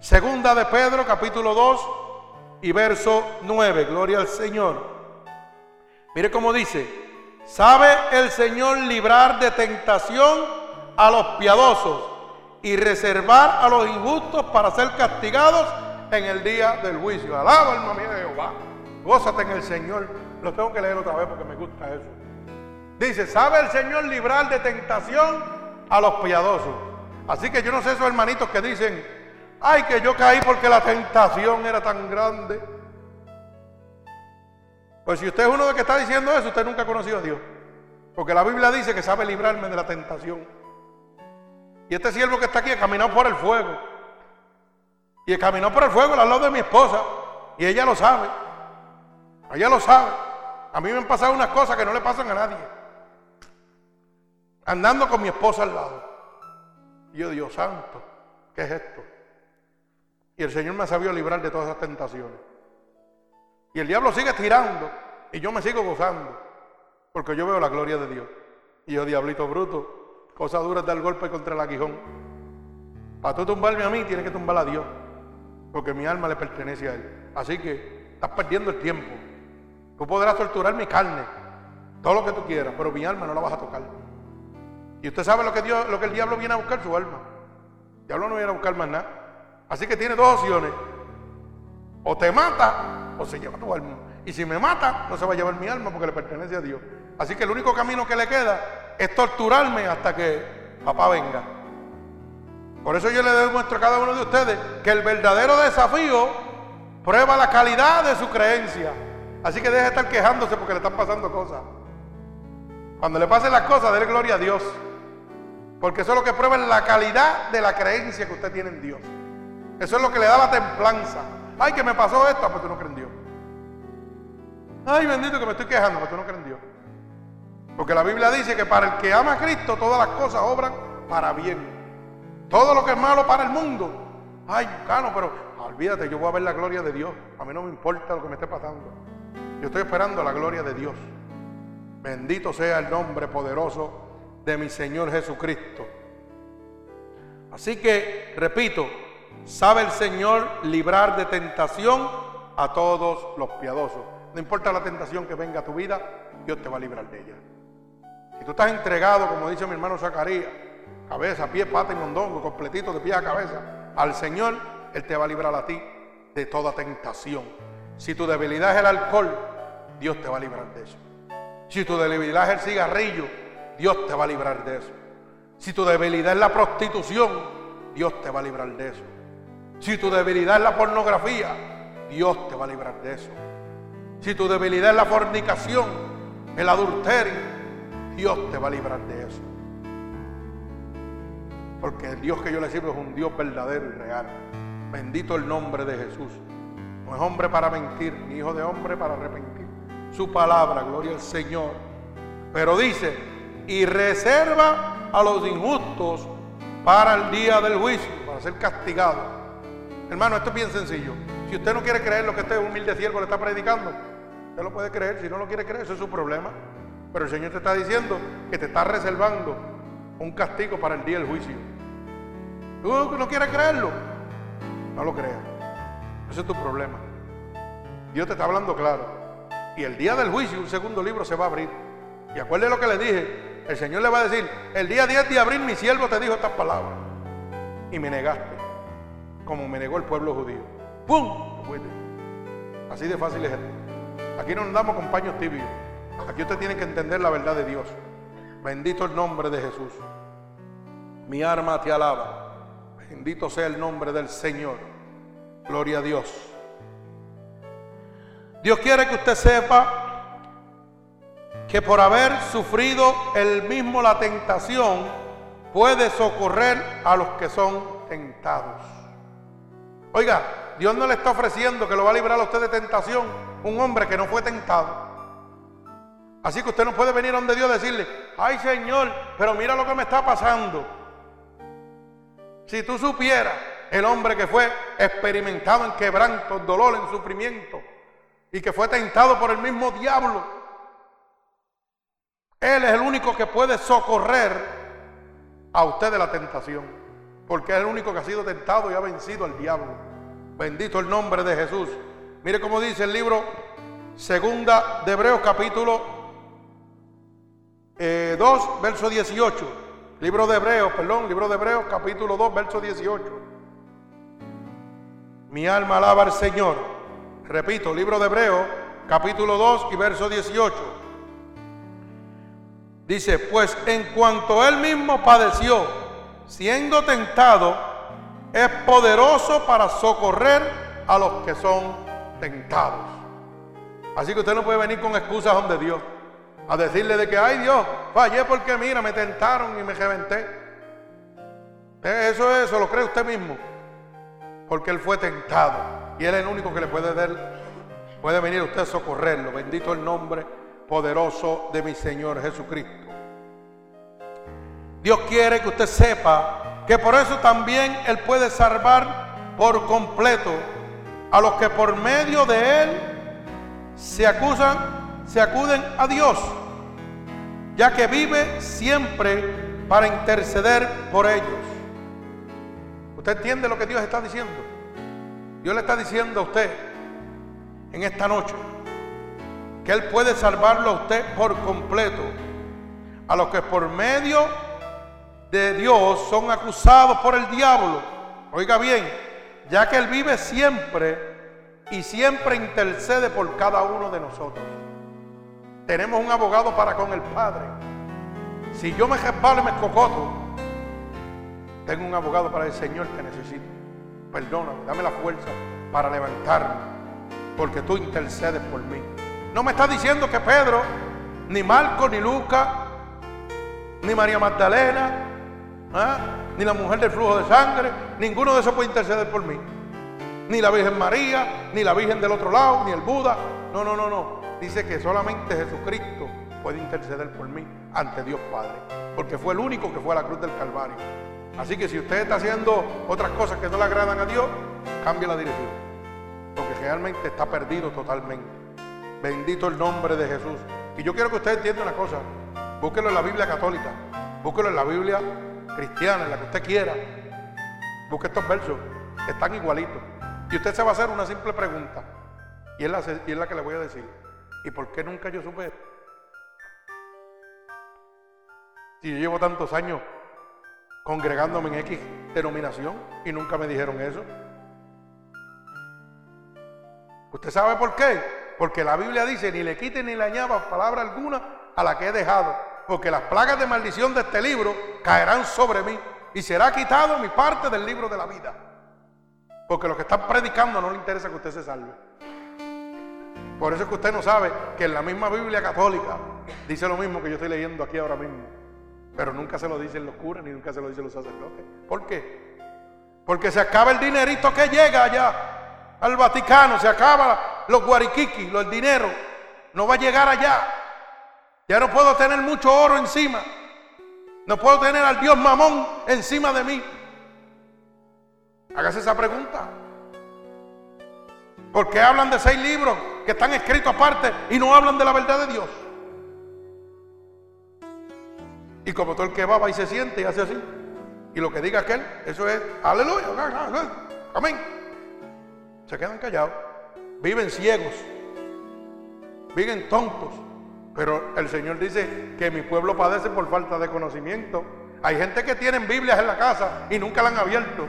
Segunda de Pedro, capítulo 2 y verso 9. Gloria al Señor. Mire cómo dice. ¿Sabe el Señor librar de tentación a los piadosos y reservar a los injustos para ser castigados en el día del juicio? Alaba, alma mía de Jehová. Gózate en el Señor. Lo tengo que leer otra vez porque me gusta eso. Dice, ¿sabe el Señor librar de tentación a los piadosos? Así que yo no sé esos hermanitos que dicen, ay, que yo caí porque la tentación era tan grande. Pues si usted es uno de que está diciendo eso, usted nunca ha conocido a Dios. Porque la Biblia dice que sabe librarme de la tentación. Y este siervo que está aquí caminado por el fuego. Y caminó por el fuego al lado de mi esposa. Y ella lo sabe. Ella lo sabe. A mí me han pasado unas cosas que no le pasan a nadie. Andando con mi esposa al lado. Yo, Dios santo, ¿qué es esto? Y el Señor me ha sabido librar de todas esas tentaciones. Y el diablo sigue tirando y yo me sigo gozando. Porque yo veo la gloria de Dios. Y yo, diablito bruto, cosa dura es dar golpe contra el aguijón. Para tú tumbarme a mí, tienes que tumbar a Dios. Porque mi alma le pertenece a Él. Así que estás perdiendo el tiempo. Tú podrás torturar mi carne, todo lo que tú quieras, pero mi alma no la vas a tocar. Y usted sabe lo que, Dios, lo que el diablo viene a buscar, su alma. El diablo no viene a buscar más nada. Así que tiene dos opciones. O te mata o se lleva tu alma. Y si me mata, no se va a llevar mi alma porque le pertenece a Dios. Así que el único camino que le queda es torturarme hasta que papá venga. Por eso yo le demuestro a cada uno de ustedes que el verdadero desafío prueba la calidad de su creencia. Así que deje de estar quejándose porque le están pasando cosas. Cuando le pasen las cosas, déle gloria a Dios. Porque eso es lo que prueba la calidad de la creencia que usted tiene en Dios. Eso es lo que le da la templanza. Ay, que me pasó esto, pero pues tú no crees en Dios. Ay, bendito que me estoy quejando, pero pues tú no crees en Dios. Porque la Biblia dice que para el que ama a Cristo todas las cosas obran para bien. Todo lo que es malo para el mundo. Ay, cano, pero olvídate, yo voy a ver la gloria de Dios. A mí no me importa lo que me esté pasando. Yo estoy esperando la gloria de Dios. Bendito sea el nombre poderoso de mi Señor Jesucristo. Así que, repito, sabe el Señor librar de tentación a todos los piadosos. No importa la tentación que venga a tu vida, Dios te va a librar de ella. Si tú estás entregado, como dice mi hermano Zacarías, cabeza, pie, pata y mondongo, completito de pie a cabeza, al Señor, Él te va a librar a ti de toda tentación. Si tu debilidad es el alcohol, Dios te va a librar de eso. Si tu debilidad es el cigarrillo, Dios te va a librar de eso. Si tu debilidad es la prostitución, Dios te va a librar de eso. Si tu debilidad es la pornografía, Dios te va a librar de eso. Si tu debilidad es la fornicación, el adulterio, Dios te va a librar de eso. Porque el Dios que yo le sirvo es un Dios verdadero y real. Bendito el nombre de Jesús. No es hombre para mentir, ni hijo de hombre para arrepentir. Su palabra, gloria al Señor. Pero dice, y reserva a los injustos para el día del juicio, para ser castigado. Hermano, esto es bien sencillo. Si usted no quiere creer lo que este humilde siervo le está predicando, usted lo puede creer. Si no lo quiere creer, eso es su problema. Pero el Señor te está diciendo que te está reservando un castigo para el día del juicio. ¿Tú no quieres creerlo? No lo creas. Ese es tu problema. Dios te está hablando claro. Y el día del juicio, un segundo libro se va a abrir. Y acuerde lo que le dije. El Señor le va a decir, el día 10 de abril mi siervo te dijo estas palabras. Y me negaste, como me negó el pueblo judío. ¡Pum! Así de fácil es esto. Aquí no andamos con paños tibios. Aquí usted tiene que entender la verdad de Dios. Bendito el nombre de Jesús. Mi arma te alaba. Bendito sea el nombre del Señor. Gloria a Dios. Dios quiere que usted sepa que por haber sufrido él mismo la tentación, puede socorrer a los que son tentados. Oiga, Dios no le está ofreciendo que lo va a librar a usted de tentación un hombre que no fue tentado. Así que usted no puede venir donde Dios decirle, ay Señor, pero mira lo que me está pasando. Si tú supieras el hombre que fue experimentado en quebranto, en dolor, en sufrimiento, y que fue tentado por el mismo diablo, él es el único que puede socorrer a usted de la tentación. Porque es el único que ha sido tentado y ha vencido al diablo. Bendito el nombre de Jesús. Mire cómo dice el libro Segunda de Hebreos capítulo 2, eh, verso 18. Libro de Hebreos, perdón, libro de Hebreos capítulo 2, verso 18. Mi alma alaba al Señor. Repito, libro de Hebreos capítulo 2 y verso 18. Dice, pues en cuanto él mismo padeció, siendo tentado, es poderoso para socorrer a los que son tentados. Así que usted no puede venir con excusas donde Dios, a decirle de que, ay Dios, fallé porque mira, me tentaron y me reventé. Eso es, eso lo cree usted mismo. porque Él fue tentado y Él es el único que le puede dar, puede venir a usted a socorrerlo. Bendito el nombre poderoso de mi Señor Jesucristo. Dios quiere que usted sepa que por eso también Él puede salvar por completo a los que por medio de Él se acusan, se acuden a Dios, ya que vive siempre para interceder por ellos. ¿Usted entiende lo que Dios está diciendo? Dios le está diciendo a usted en esta noche que Él puede salvarlo a usted por completo. A los que por medio de Dios son acusados por el diablo. Oiga bien, ya que Él vive siempre y siempre intercede por cada uno de nosotros. Tenemos un abogado para con el Padre. Si yo me resbalo y me cocoto, tengo un abogado para el Señor, te necesito. Perdóname, dame la fuerza para levantarme, porque tú intercedes por mí. No me estás diciendo que Pedro, ni Marco, ni Lucas, ni María Magdalena, ¿ah? ni la mujer del flujo de sangre, ninguno de esos puede interceder por mí. Ni la Virgen María, ni la Virgen del otro lado, ni el Buda. No, no, no, no. Dice que solamente Jesucristo puede interceder por mí ante Dios Padre. Porque fue el único que fue a la cruz del Calvario. Así que si usted está haciendo otras cosas que no le agradan a Dios, cambie la dirección. Porque realmente está perdido totalmente. Bendito el nombre de Jesús. Y yo quiero que usted entienda una cosa. Búsquelo en la Biblia católica. Búsquelo en la Biblia cristiana, en la que usted quiera. Busque estos versos. Están igualitos. Y usted se va a hacer una simple pregunta. Y es la, y es la que le voy a decir. ¿Y por qué nunca yo supe? Si yo llevo tantos años congregándome en X denominación y nunca me dijeron eso. ¿Usted sabe por qué? Porque la Biblia dice, ni le quite ni le añada palabra alguna a la que he dejado, porque las plagas de maldición de este libro caerán sobre mí y será quitado mi parte del libro de la vida. Porque lo que están predicando no le interesa que usted se salve. Por eso es que usted no sabe que en la misma Biblia católica dice lo mismo que yo estoy leyendo aquí ahora mismo. Pero nunca se lo dicen los curas ni nunca se lo dicen los sacerdotes. ¿Por qué? Porque se acaba el dinerito que llega allá al Vaticano, se acaba los guariquiquis, el dinero. No va a llegar allá. Ya no puedo tener mucho oro encima. No puedo tener al Dios mamón encima de mí. Hágase esa pregunta. ¿Por qué hablan de seis libros que están escritos aparte y no hablan de la verdad de Dios? Y como todo el que va, va y se siente y hace así. Y lo que diga aquel, eso es aleluya, amén. Se quedan callados. Viven ciegos. Viven tontos. Pero el Señor dice que mi pueblo padece por falta de conocimiento. Hay gente que tienen Biblias en la casa y nunca la han abierto.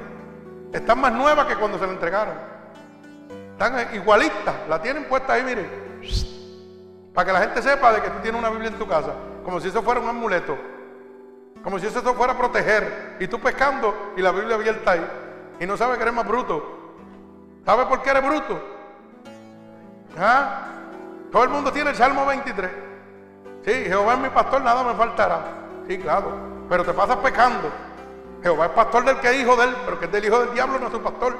Están más nuevas que cuando se la entregaron. Están igualitas, la tienen puesta ahí, miren. Para que la gente sepa de que tú tienes una Biblia en tu casa. Como si eso fuera un amuleto. Como si eso fuera a proteger. Y tú pescando y la Biblia abierta ahí. Y no sabes que eres más bruto. ¿Sabes por qué eres bruto? ¿Ah? Todo el mundo tiene el Salmo 23. Sí, Jehová es mi pastor, nada me faltará. Sí, claro. Pero te pasas pecando. Jehová es pastor del que es hijo de él, pero que es del hijo del diablo, no es su pastor.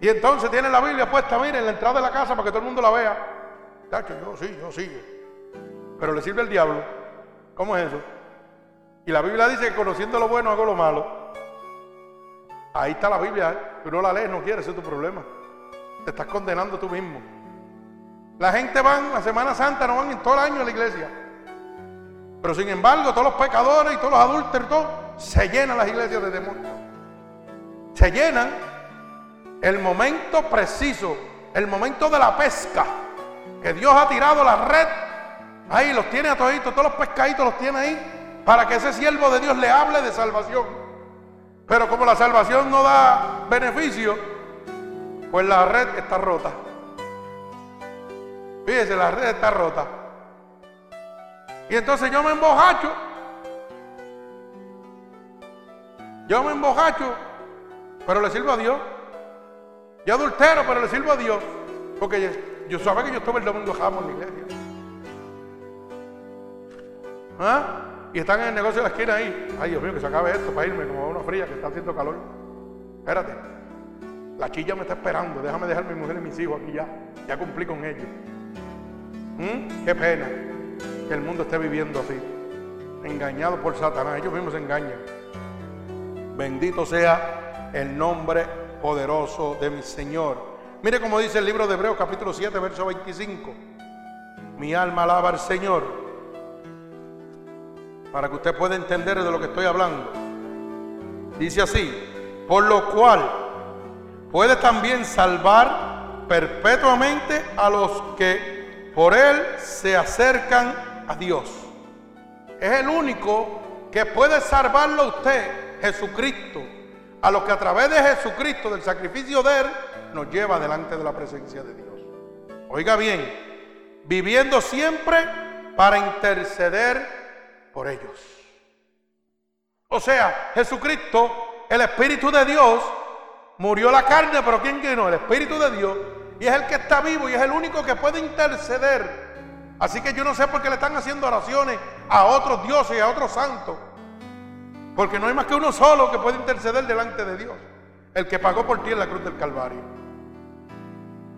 Y entonces tiene la Biblia puesta, mire, en la entrada de la casa para que todo el mundo la vea. Yo sí, yo sigo. Pero le sirve el diablo. ¿Cómo es eso? Y la Biblia dice que conociendo lo bueno hago lo malo. Ahí está la Biblia, ¿eh? tú no la lees, no quieres, ese es tu problema. Te estás condenando tú mismo. La gente van, la Semana Santa no van en todo el año a la iglesia. Pero sin embargo, todos los pecadores y todos los adúlteros, todo, se llenan las iglesias de demonios. Se llenan el momento preciso, el momento de la pesca, que Dios ha tirado la red, ahí los tiene a toditos, todos los pescaditos los tiene ahí, para que ese siervo de Dios le hable de salvación. Pero como la salvación no da beneficio, pues la red está rota. Fíjese, la red está rota. Y entonces yo me embojacho. Yo me embojacho, pero le sirvo a Dios. Yo adultero, pero le sirvo a Dios. Porque yo, sabía que yo estuve el domingo jamón en la iglesia. ¿Ah? Y están en el negocio de la esquina ahí. Ay, Dios mío, que se acabe esto para irme como una fría que está haciendo calor. Espérate. La chilla me está esperando. Déjame dejar a mi mujer y mis hijos aquí ya. Ya cumplí con ellos. ¿Mm? Qué pena que el mundo esté viviendo así. Engañado por Satanás. Ellos mismos se engañan. Bendito sea el nombre poderoso de mi Señor. Mire cómo dice el libro de Hebreos capítulo 7, verso 25. Mi alma alaba al Señor. Para que usted pueda entender de lo que estoy hablando. Dice así, por lo cual puede también salvar perpetuamente a los que por él se acercan a Dios. Es el único que puede salvarlo a usted, Jesucristo, a los que a través de Jesucristo, del sacrificio de él, nos lleva delante de la presencia de Dios. Oiga bien, viviendo siempre para interceder por ellos. O sea, Jesucristo, el Espíritu de Dios, murió la carne, pero ¿quién no? El Espíritu de Dios. Y es el que está vivo y es el único que puede interceder. Así que yo no sé por qué le están haciendo oraciones a otros dioses y a otros santos. Porque no hay más que uno solo que puede interceder delante de Dios. El que pagó por ti en la cruz del Calvario.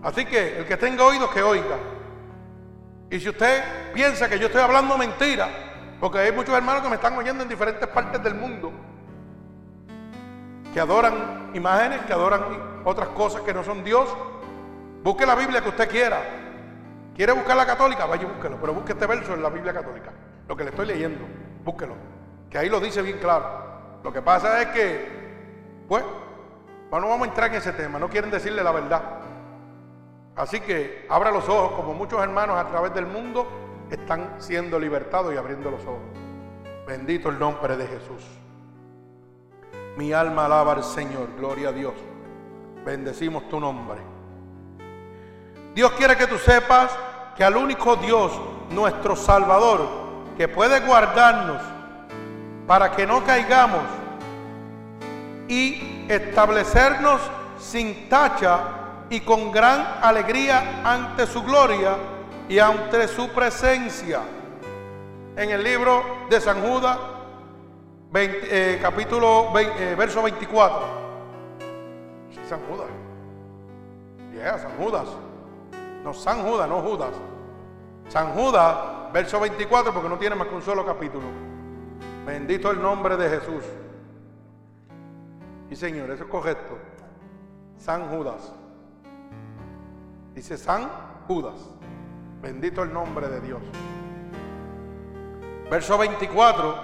Así que el que tenga oídos que oiga. Y si usted piensa que yo estoy hablando mentira, porque hay muchos hermanos que me están oyendo en diferentes partes del mundo, que adoran imágenes, que adoran otras cosas que no son Dios, busque la Biblia que usted quiera. ¿Quiere buscar la católica? Vaya y búsquelo, pero busque este verso en la Biblia católica, lo que le estoy leyendo, búsquelo, que ahí lo dice bien claro. Lo que pasa es que, pues, no vamos a entrar en ese tema, no quieren decirle la verdad. Así que abra los ojos, como muchos hermanos a través del mundo están siendo libertados y abriendo los ojos. Bendito el nombre de Jesús. Mi alma alaba al Señor, gloria a Dios. Bendecimos tu nombre. Dios quiere que tú sepas que al único Dios, nuestro Salvador, que puede guardarnos para que no caigamos y establecernos sin tacha y con gran alegría ante su gloria y ante su presencia. En el libro de San Judas, eh, capítulo eh, verso 24. San Judas. Yeah, San Judas. No, San Judas, no Judas. San Judas, verso 24, porque no tiene más que un solo capítulo. Bendito el nombre de Jesús. Y Señor, eso es correcto. San Judas. Dice San Judas. Bendito el nombre de Dios. Verso 24,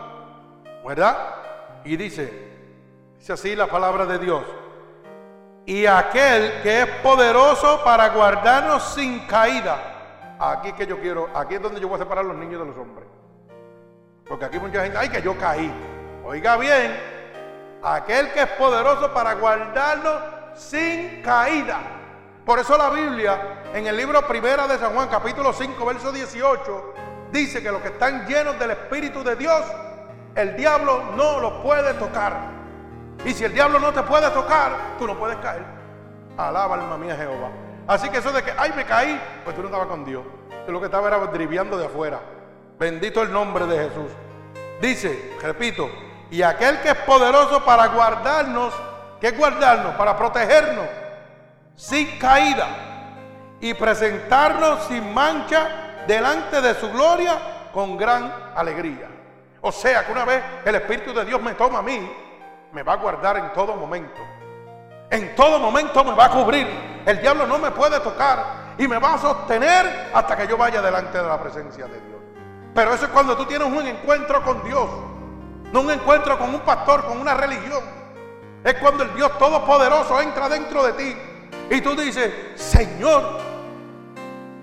¿verdad? Y dice, dice así la palabra de Dios. Y aquel que es poderoso para guardarnos sin caída. Aquí que yo quiero, aquí es donde yo voy a separar los niños de los hombres. Porque aquí mucha gente, ay, que yo caí. Oiga bien, aquel que es poderoso para guardarnos sin caída. Por eso la Biblia, en el libro primera de San Juan, capítulo 5, verso 18, dice que los que están llenos del Espíritu de Dios, el diablo no los puede tocar. Y si el diablo no te puede tocar, tú no puedes caer. Alaba alma mía Jehová. Así que eso de que, ay, me caí, pues tú no estabas con Dios. Tú lo que estabas era driviando de afuera. Bendito el nombre de Jesús. Dice, repito, y aquel que es poderoso para guardarnos, ¿qué es guardarnos? Para protegernos sin caída y presentarnos sin mancha delante de su gloria con gran alegría. O sea que una vez el Espíritu de Dios me toma a mí, me va a guardar en todo momento. En todo momento me va a cubrir. El diablo no me puede tocar y me va a sostener hasta que yo vaya delante de la presencia de Dios. Pero eso es cuando tú tienes un encuentro con Dios, no un encuentro con un pastor, con una religión. Es cuando el Dios Todopoderoso entra dentro de ti y tú dices, Señor,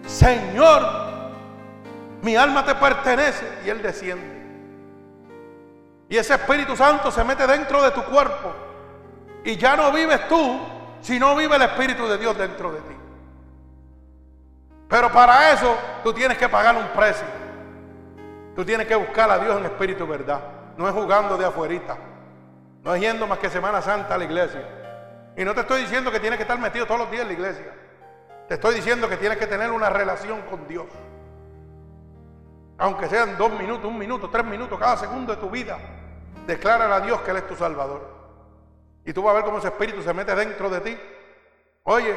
Señor, mi alma te pertenece. Y Él desciende. Y ese Espíritu Santo se mete dentro de tu cuerpo. Y ya no vives tú, sino vive el Espíritu de Dios dentro de ti. Pero para eso tú tienes que pagar un precio. Tú tienes que buscar a Dios en espíritu verdad. No es jugando de afuerita. No es yendo más que Semana Santa a la iglesia. Y no te estoy diciendo que tienes que estar metido todos los días en la iglesia. Te estoy diciendo que tienes que tener una relación con Dios. Aunque sean dos minutos, un minuto, tres minutos, cada segundo de tu vida. Declara a Dios que Él es tu Salvador. Y tú vas a ver cómo ese espíritu se mete dentro de ti. Oye,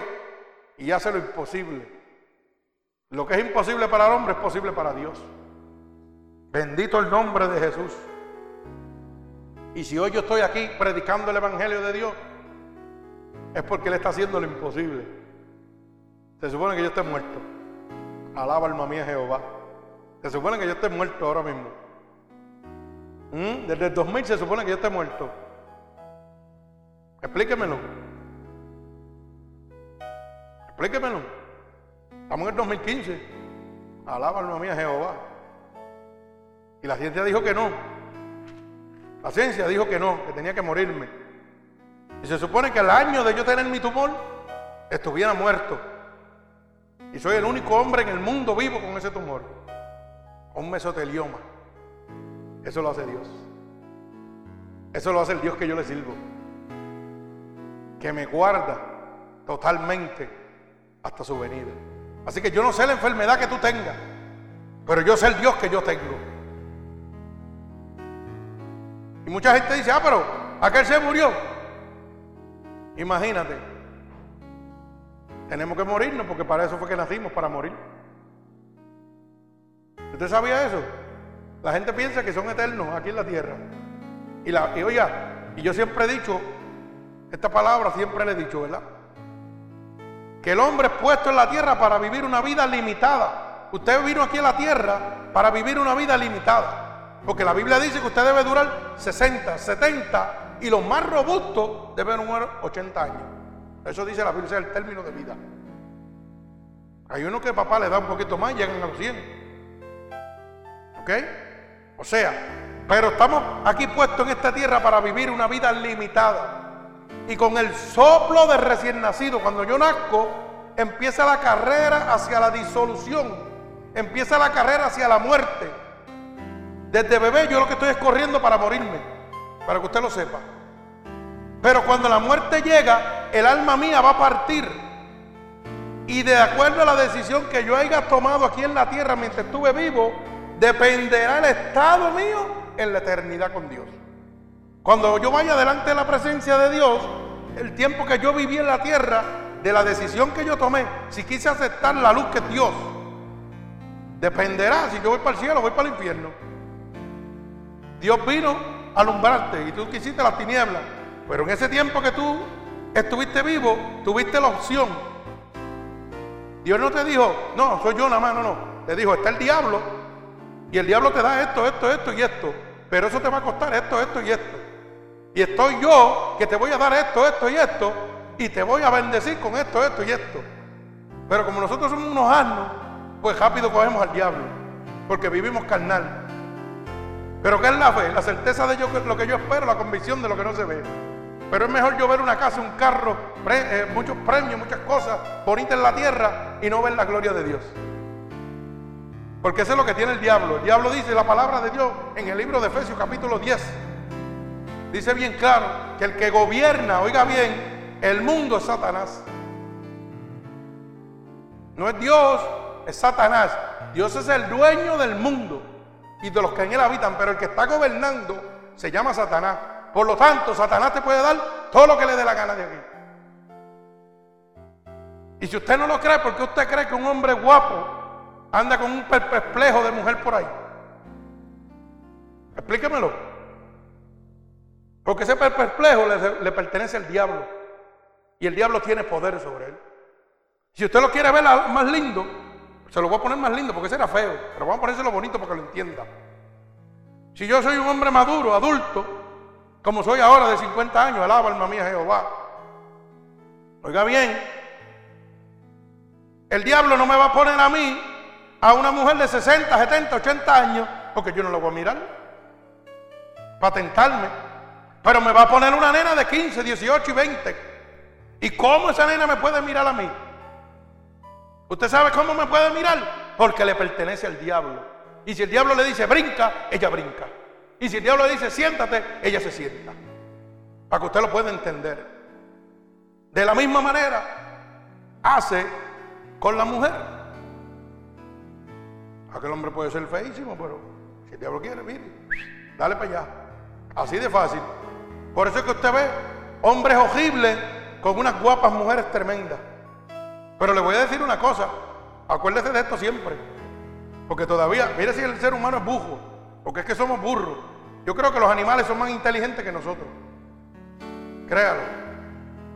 y hace lo imposible. Lo que es imposible para el hombre es posible para Dios. Bendito el nombre de Jesús. Y si hoy yo estoy aquí predicando el Evangelio de Dios, es porque Él está haciendo lo imposible. Se supone que yo esté muerto. Alaba alma mía Jehová. Se supone que yo esté muerto ahora mismo. ¿Mm? Desde el 2000 se supone que yo esté muerto. Explíquemelo. Explíquemelo. Estamos en el 2015. Alaba alma mía Jehová. Y la ciencia dijo que no. La ciencia dijo que no, que tenía que morirme. Y se supone que el año de yo tener mi tumor estuviera muerto. Y soy el único hombre en el mundo vivo con ese tumor. Un mesotelioma. Eso lo hace Dios. Eso lo hace el Dios que yo le sirvo. Que me guarda totalmente hasta su venida. Así que yo no sé la enfermedad que tú tengas, pero yo sé el Dios que yo tengo. Y mucha gente dice, ah, pero aquel se murió. Imagínate. Tenemos que morirnos porque para eso fue que nacimos, para morir. ¿Usted sabía eso? La gente piensa que son eternos aquí en la tierra. Y, la, y oiga, y yo siempre he dicho, esta palabra siempre le he dicho, ¿verdad? Que el hombre es puesto en la tierra para vivir una vida limitada. Usted vino aquí a la tierra para vivir una vida limitada. Porque la Biblia dice que usted debe durar 60, 70 y los más robustos deben durar 80 años. Eso dice la Biblia, el término de vida. Hay uno que papá le da un poquito más y llegan a los 100. ¿Ok? O sea, pero estamos aquí puestos en esta tierra para vivir una vida limitada. Y con el soplo de recién nacido, cuando yo nazco, empieza la carrera hacia la disolución. Empieza la carrera hacia la muerte. Desde bebé yo lo que estoy es corriendo para morirme. Para que usted lo sepa. Pero cuando la muerte llega, el alma mía va a partir. Y de acuerdo a la decisión que yo haya tomado aquí en la tierra mientras estuve vivo, dependerá el estado mío en la eternidad con Dios. Cuando yo vaya delante de la presencia de Dios, el tiempo que yo viví en la tierra, de la decisión que yo tomé, si quise aceptar la luz que es Dios, dependerá si yo voy para el cielo o voy para el infierno. Dios vino alumbrarte y tú quisiste las tinieblas, pero en ese tiempo que tú estuviste vivo, tuviste la opción. Dios no te dijo, no, soy yo nada más, no, no. Te dijo, está el diablo y el diablo te da esto, esto, esto y esto, pero eso te va a costar esto, esto y esto. Y estoy yo que te voy a dar esto, esto y esto, y te voy a bendecir con esto, esto y esto. Pero como nosotros somos unos asnos, pues rápido cogemos al diablo, porque vivimos carnal. Pero ¿qué es la fe? La certeza de yo, lo que yo espero, la convicción de lo que no se ve. Pero es mejor yo ver una casa, un carro, eh, muchos premios, muchas cosas bonitas en la tierra y no ver la gloria de Dios. Porque eso es lo que tiene el diablo. El diablo dice la palabra de Dios en el libro de Efesios capítulo 10. Dice bien claro que el que gobierna, oiga bien, el mundo es Satanás. No es Dios, es Satanás. Dios es el dueño del mundo y de los que en él habitan, pero el que está gobernando se llama Satanás. Por lo tanto, Satanás te puede dar todo lo que le dé la gana de aquí. Y si usted no lo cree, ¿por qué usted cree que un hombre guapo anda con un perplejo de mujer por ahí? Explíquemelo. Porque ese perplejo le, le, pertenece al diablo. Y el diablo tiene poder sobre él. Si usted lo quiere ver más lindo, se lo voy a poner más lindo porque ese era feo. Pero vamos a ponérselo bonito para que lo entienda. Si yo soy un hombre maduro, adulto, como soy ahora de 50 años, alaba alma mía Jehová. Oiga bien, el diablo no me va a poner a mí, a una mujer de 60, 70, 80 años, porque yo no lo voy a mirar, para tentarme. Pero me va a poner una nena de 15, 18 y 20. ¿Y cómo esa nena me puede mirar a mí? ¿Usted sabe cómo me puede mirar? Porque le pertenece al diablo. Y si el diablo le dice brinca, ella brinca. Y si el diablo le dice siéntate, ella se sienta. Para que usted lo pueda entender. De la misma manera, hace con la mujer. Aquel hombre puede ser feísimo, pero si el diablo quiere, mire, dale para allá. Así de fácil. Por eso es que usted ve hombres horribles con unas guapas mujeres tremendas. Pero le voy a decir una cosa, acuérdese de esto siempre, porque todavía, mire si el ser humano es bujo, porque es que somos burros. Yo creo que los animales son más inteligentes que nosotros. Créalo,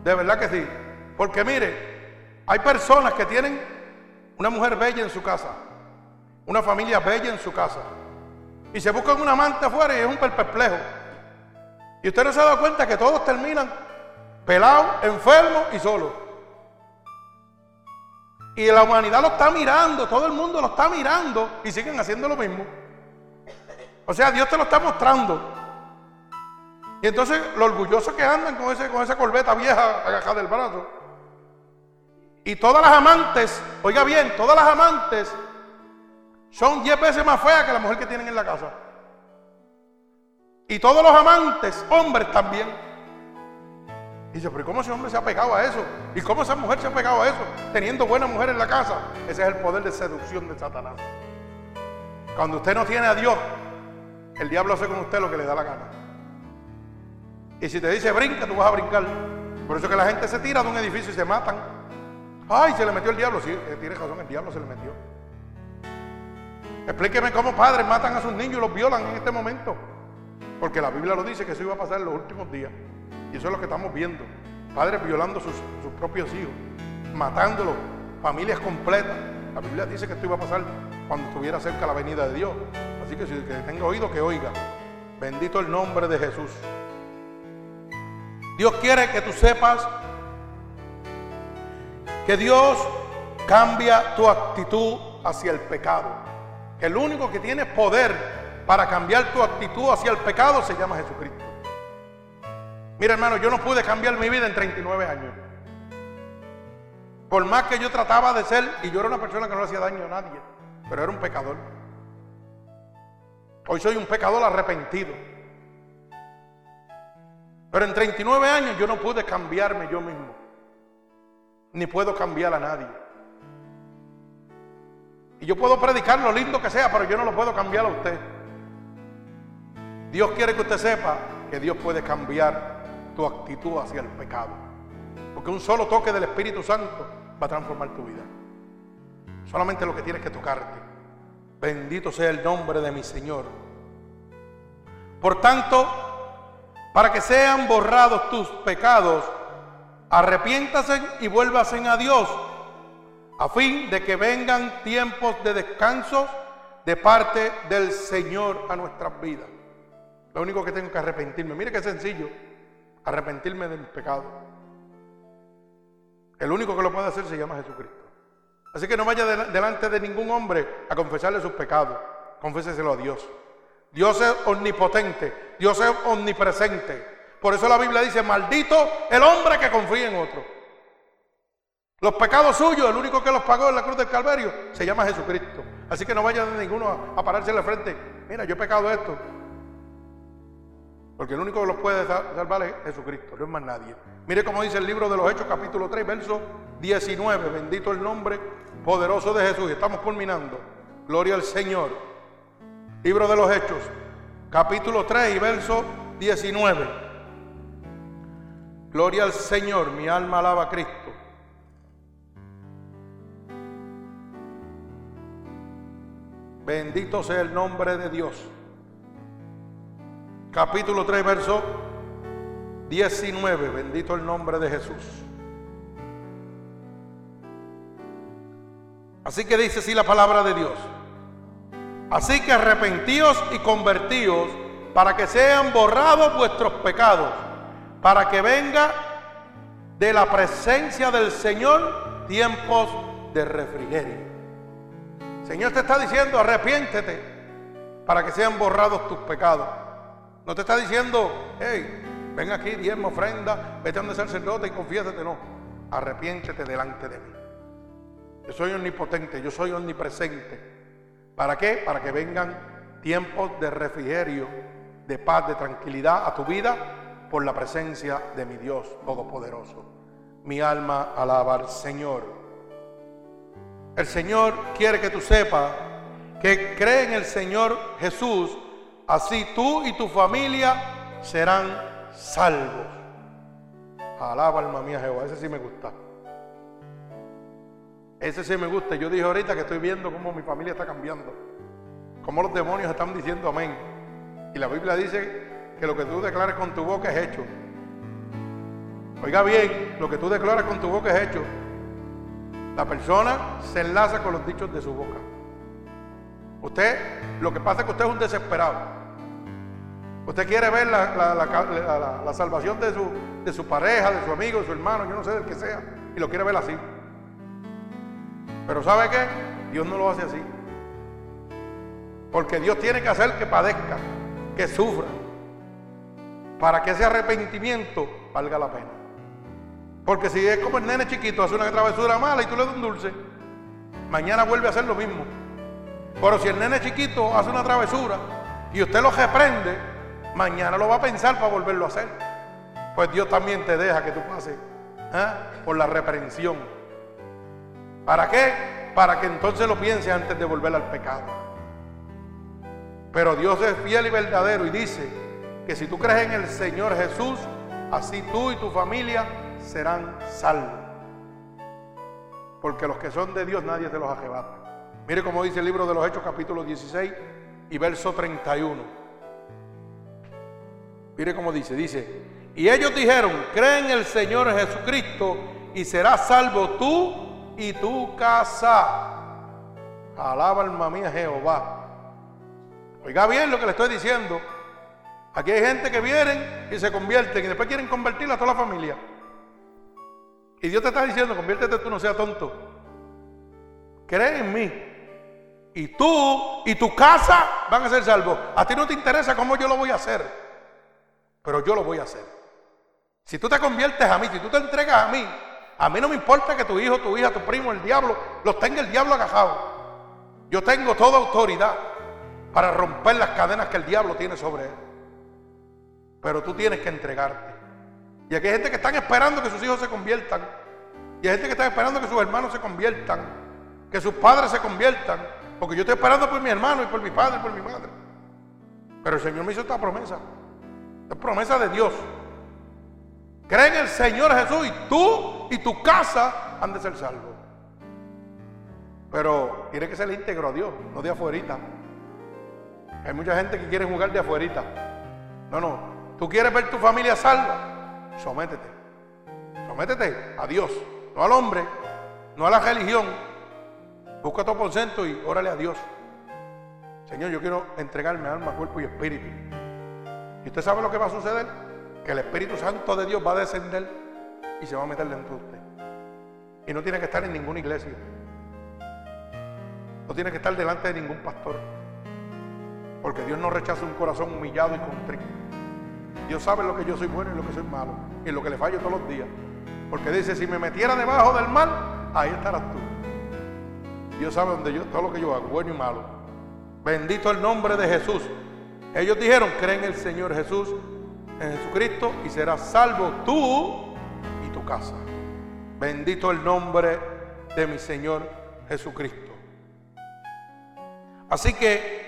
de verdad que sí. Porque mire, hay personas que tienen una mujer bella en su casa, una familia bella en su casa, y se buscan un amante afuera y es un perplejo. Y usted no se ha dado cuenta que todos terminan pelados, enfermos y solos. Y la humanidad lo está mirando, todo el mundo lo está mirando y siguen haciendo lo mismo. O sea, Dios te lo está mostrando. Y entonces lo orgullosos que andan con, ese, con esa corbeta vieja agajada del brazo. Y todas las amantes, oiga bien, todas las amantes son diez veces más feas que la mujer que tienen en la casa. Y todos los amantes, hombres también. Y dice, pero ¿cómo ese hombre se ha pegado a eso? ¿Y cómo esa mujer se ha pegado a eso? Teniendo buena mujer en la casa. Ese es el poder de seducción de Satanás. Cuando usted no tiene a Dios, el diablo hace con usted lo que le da la gana. Y si te dice brinca, tú vas a brincar. Por eso que la gente se tira de un edificio y se matan. Ay, se le metió el diablo. Sí, eh, tiene razón, el diablo se le metió. Explíqueme cómo padres matan a sus niños y los violan en este momento. Porque la Biblia lo dice que eso iba a pasar en los últimos días. Y eso es lo que estamos viendo. Padres violando sus, sus propios hijos, matándolos, familias completas. La Biblia dice que esto iba a pasar cuando estuviera cerca la venida de Dios. Así que si que tenga oído, que oiga. Bendito el nombre de Jesús. Dios quiere que tú sepas que Dios cambia tu actitud hacia el pecado. El único que tiene poder para cambiar tu actitud hacia el pecado se llama Jesucristo. Mira hermano, yo no pude cambiar mi vida en 39 años. Por más que yo trataba de ser, y yo era una persona que no le hacía daño a nadie, pero era un pecador. Hoy soy un pecador arrepentido. Pero en 39 años yo no pude cambiarme yo mismo. Ni puedo cambiar a nadie. Y yo puedo predicar lo lindo que sea, pero yo no lo puedo cambiar a usted. Dios quiere que usted sepa que Dios puede cambiar tu actitud hacia el pecado. Porque un solo toque del Espíritu Santo va a transformar tu vida. Solamente lo que tienes que tocarte. Bendito sea el nombre de mi Señor. Por tanto, para que sean borrados tus pecados, arrepiéntase y vuélvasen a Dios, a fin de que vengan tiempos de descanso de parte del Señor a nuestras vidas. Lo único que tengo que arrepentirme, mire qué sencillo, arrepentirme de mis pecados. El único que lo puede hacer se llama Jesucristo. Así que no vaya delante de ningún hombre a confesarle sus pecados. Conféseselo a Dios. Dios es omnipotente. Dios es omnipresente. Por eso la Biblia dice, maldito el hombre que confía en otro. Los pecados suyos, el único que los pagó en la cruz del Calvario, se llama Jesucristo. Así que no vaya de ninguno a, pararse en la frente. Mira, yo he pecado esto. Porque el único que los puede salvar es Jesucristo, no es más nadie. Mire cómo dice el libro de los Hechos, capítulo 3, verso 19. Bendito el nombre poderoso de Jesús. Estamos culminando. Gloria al Señor. Libro de los Hechos, capítulo 3 y verso 19. Gloria al Señor, mi alma alaba a Cristo. Bendito sea el nombre de Dios capítulo 3, verso 19. Bendito el nombre de Jesús. Así que dice así la palabra de Dios. Así que arrepentíos y convertíos para que sean borrados vuestros pecados, para que venga de la presencia del Señor tiempos de refrigerio. Señor te está diciendo, arrepiéntete para que sean borrados tus pecados. No te está diciendo, hey, ven aquí, diezma, ofrenda, vete a donde sacerdote y confiésate. No, arrepiéntete delante de mí. Yo soy omnipotente, yo soy omnipresente. ¿Para qué? Para que vengan tiempos de refrigerio, de paz, de tranquilidad a tu vida por la presencia de mi Dios Todopoderoso. Mi alma alaba al Señor. El Señor quiere que tú sepas que cree en el Señor Jesús Así tú y tu familia serán salvos. Alaba alma mía Jehová, ese sí me gusta. Ese sí me gusta. Yo dije ahorita que estoy viendo cómo mi familia está cambiando. Cómo los demonios están diciendo amén. Y la Biblia dice que lo que tú declares con tu boca es hecho. Oiga bien, lo que tú declaras con tu boca es hecho. La persona se enlaza con los dichos de su boca. Usted, lo que pasa es que usted es un desesperado. Usted quiere ver la, salvación de su, de su pareja, de su amigo, de su hermano, yo no sé del que sea, y lo quiere ver así. Pero ¿sabe qué? Dios no lo hace así. Porque Dios tiene que hacer que padezca, que sufra, para que ese arrepentimiento valga la pena. Porque si es como el nene chiquito, hace una travesura mala y tú le das un dulce, mañana vuelve a hacer lo mismo. Pero si el nene chiquito hace una travesura y usted lo reprende, mañana lo va a pensar para volverlo a hacer. Pues Dios también te deja que tú pases ¿eh? por la reprensión. ¿Para qué? Para que entonces lo piense antes de volver al pecado. Pero Dios es fiel y verdadero y dice que si tú crees en el Señor Jesús, así tú y tu familia serán salvos. Porque los que son de Dios nadie te los arrebata. Mire cómo dice el libro de los Hechos capítulo 16 y verso 31. Mire cómo dice, dice, y ellos dijeron, cree en el Señor Jesucristo y serás salvo tú y tu casa. Alaba alma mía Jehová. Oiga bien lo que le estoy diciendo. Aquí hay gente que vienen y se convierten y después quieren convertir a toda la familia. Y Dios te está diciendo, conviértete tú, no seas tonto. Cree en mí. Y tú y tu casa van a ser salvos. A ti no te interesa cómo yo lo voy a hacer. Pero yo lo voy a hacer. Si tú te conviertes a mí, si tú te entregas a mí, a mí no me importa que tu hijo, tu hija, tu primo, el diablo, los tenga el diablo agajado. Yo tengo toda autoridad para romper las cadenas que el diablo tiene sobre él. Pero tú tienes que entregarte. Y aquí hay gente que están esperando que sus hijos se conviertan. Y hay gente que está esperando que sus hermanos se conviertan. Que sus padres se conviertan. Porque yo estoy esperando por mi hermano y por mi padre y por mi madre. Pero el Señor me hizo esta promesa. Es promesa de Dios. Cree en el Señor Jesús y tú y tu casa han de ser salvos. Pero tiene que ser íntegro a Dios, no de afuerita. Hay mucha gente que quiere jugar de afuerita. No, no. Tú quieres ver tu familia salva sométete. Sométete a Dios, no al hombre, no a la religión. Busca tu aposento y órale a Dios. Señor, yo quiero entregarme alma, cuerpo y espíritu. ¿Y usted sabe lo que va a suceder? Que el Espíritu Santo de Dios va a descender y se va a meter dentro de usted. Y no tiene que estar en ninguna iglesia. No tiene que estar delante de ningún pastor. Porque Dios no rechaza un corazón humillado y contrito. Dios sabe lo que yo soy bueno y lo que soy malo. Y lo que le fallo todos los días. Porque dice, si me metiera debajo del mal, ahí estarás tú. Dios sabe donde yo, todo lo que yo hago, bueno y malo. Bendito el nombre de Jesús. Ellos dijeron, creen en el Señor Jesús, en Jesucristo, y serás salvo tú y tu casa. Bendito el nombre de mi Señor Jesucristo. Así que